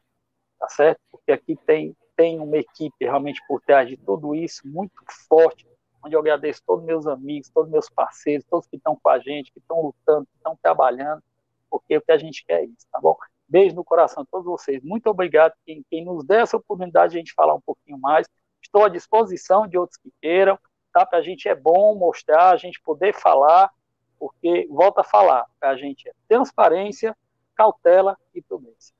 S2: tá certo? Porque aqui tem, tem uma equipe realmente por trás de tudo isso, muito forte, onde eu agradeço todos meus amigos, todos meus parceiros, todos que estão com a gente, que estão lutando, que estão trabalhando, porque o que a gente quer é isso, tá bom? Beijo no coração de todos vocês. Muito obrigado quem, quem nos der essa oportunidade de a gente falar um pouquinho mais. Estou à disposição de outros que queiram, tá? Para a gente é bom mostrar, a gente poder falar, porque, volta a falar, para a gente é transparência, cautela e prudência.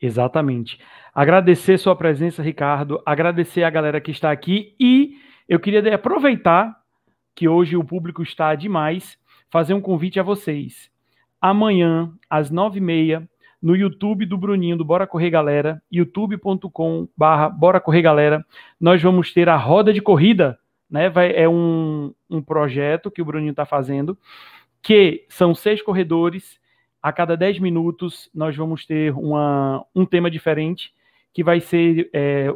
S1: Exatamente. Agradecer sua presença, Ricardo, agradecer a galera que está aqui e eu queria aproveitar que hoje o público está demais, fazer um convite a vocês. Amanhã, às nove e meia, no YouTube do Bruninho do Bora Correr Galera, youtube.com barra Bora Correr Galera, nós vamos ter a roda de corrida, né? Vai, é um, um projeto que o Bruninho está fazendo, que são seis corredores, a cada dez minutos nós vamos ter uma, um tema diferente, que vai ser é,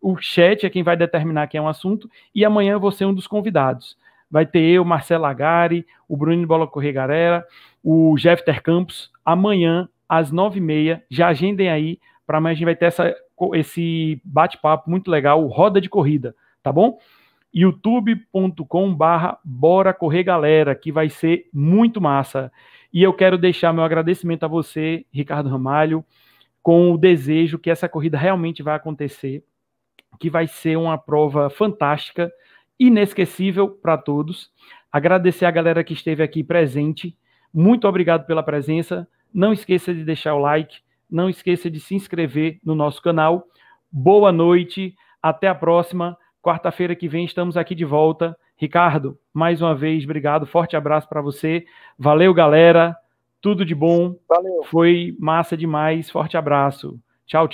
S1: o chat é quem vai determinar quem é um assunto, e amanhã vou ser um dos convidados. Vai ter eu, Marcelo Agari, o Bruninho Bola Correr Galera, o Jeffter Campos, amanhã às nove e meia. Já agendem aí, para amanhã a gente vai ter essa, esse bate-papo muito legal, Roda de Corrida, tá bom? youtube.com barra Bora Correr Galera, que vai ser muito massa. E eu quero deixar meu agradecimento a você, Ricardo Ramalho, com o desejo que essa corrida realmente vai acontecer, que vai ser uma prova fantástica, inesquecível para todos. Agradecer a galera que esteve aqui presente. Muito obrigado pela presença. Não esqueça de deixar o like, não esqueça de se inscrever no nosso canal. Boa noite, até a próxima. Quarta-feira que vem estamos aqui de volta. Ricardo, mais uma vez, obrigado. Forte abraço para você. Valeu, galera. Tudo de bom.
S2: Valeu.
S1: Foi massa demais. Forte abraço. Tchau, tchau.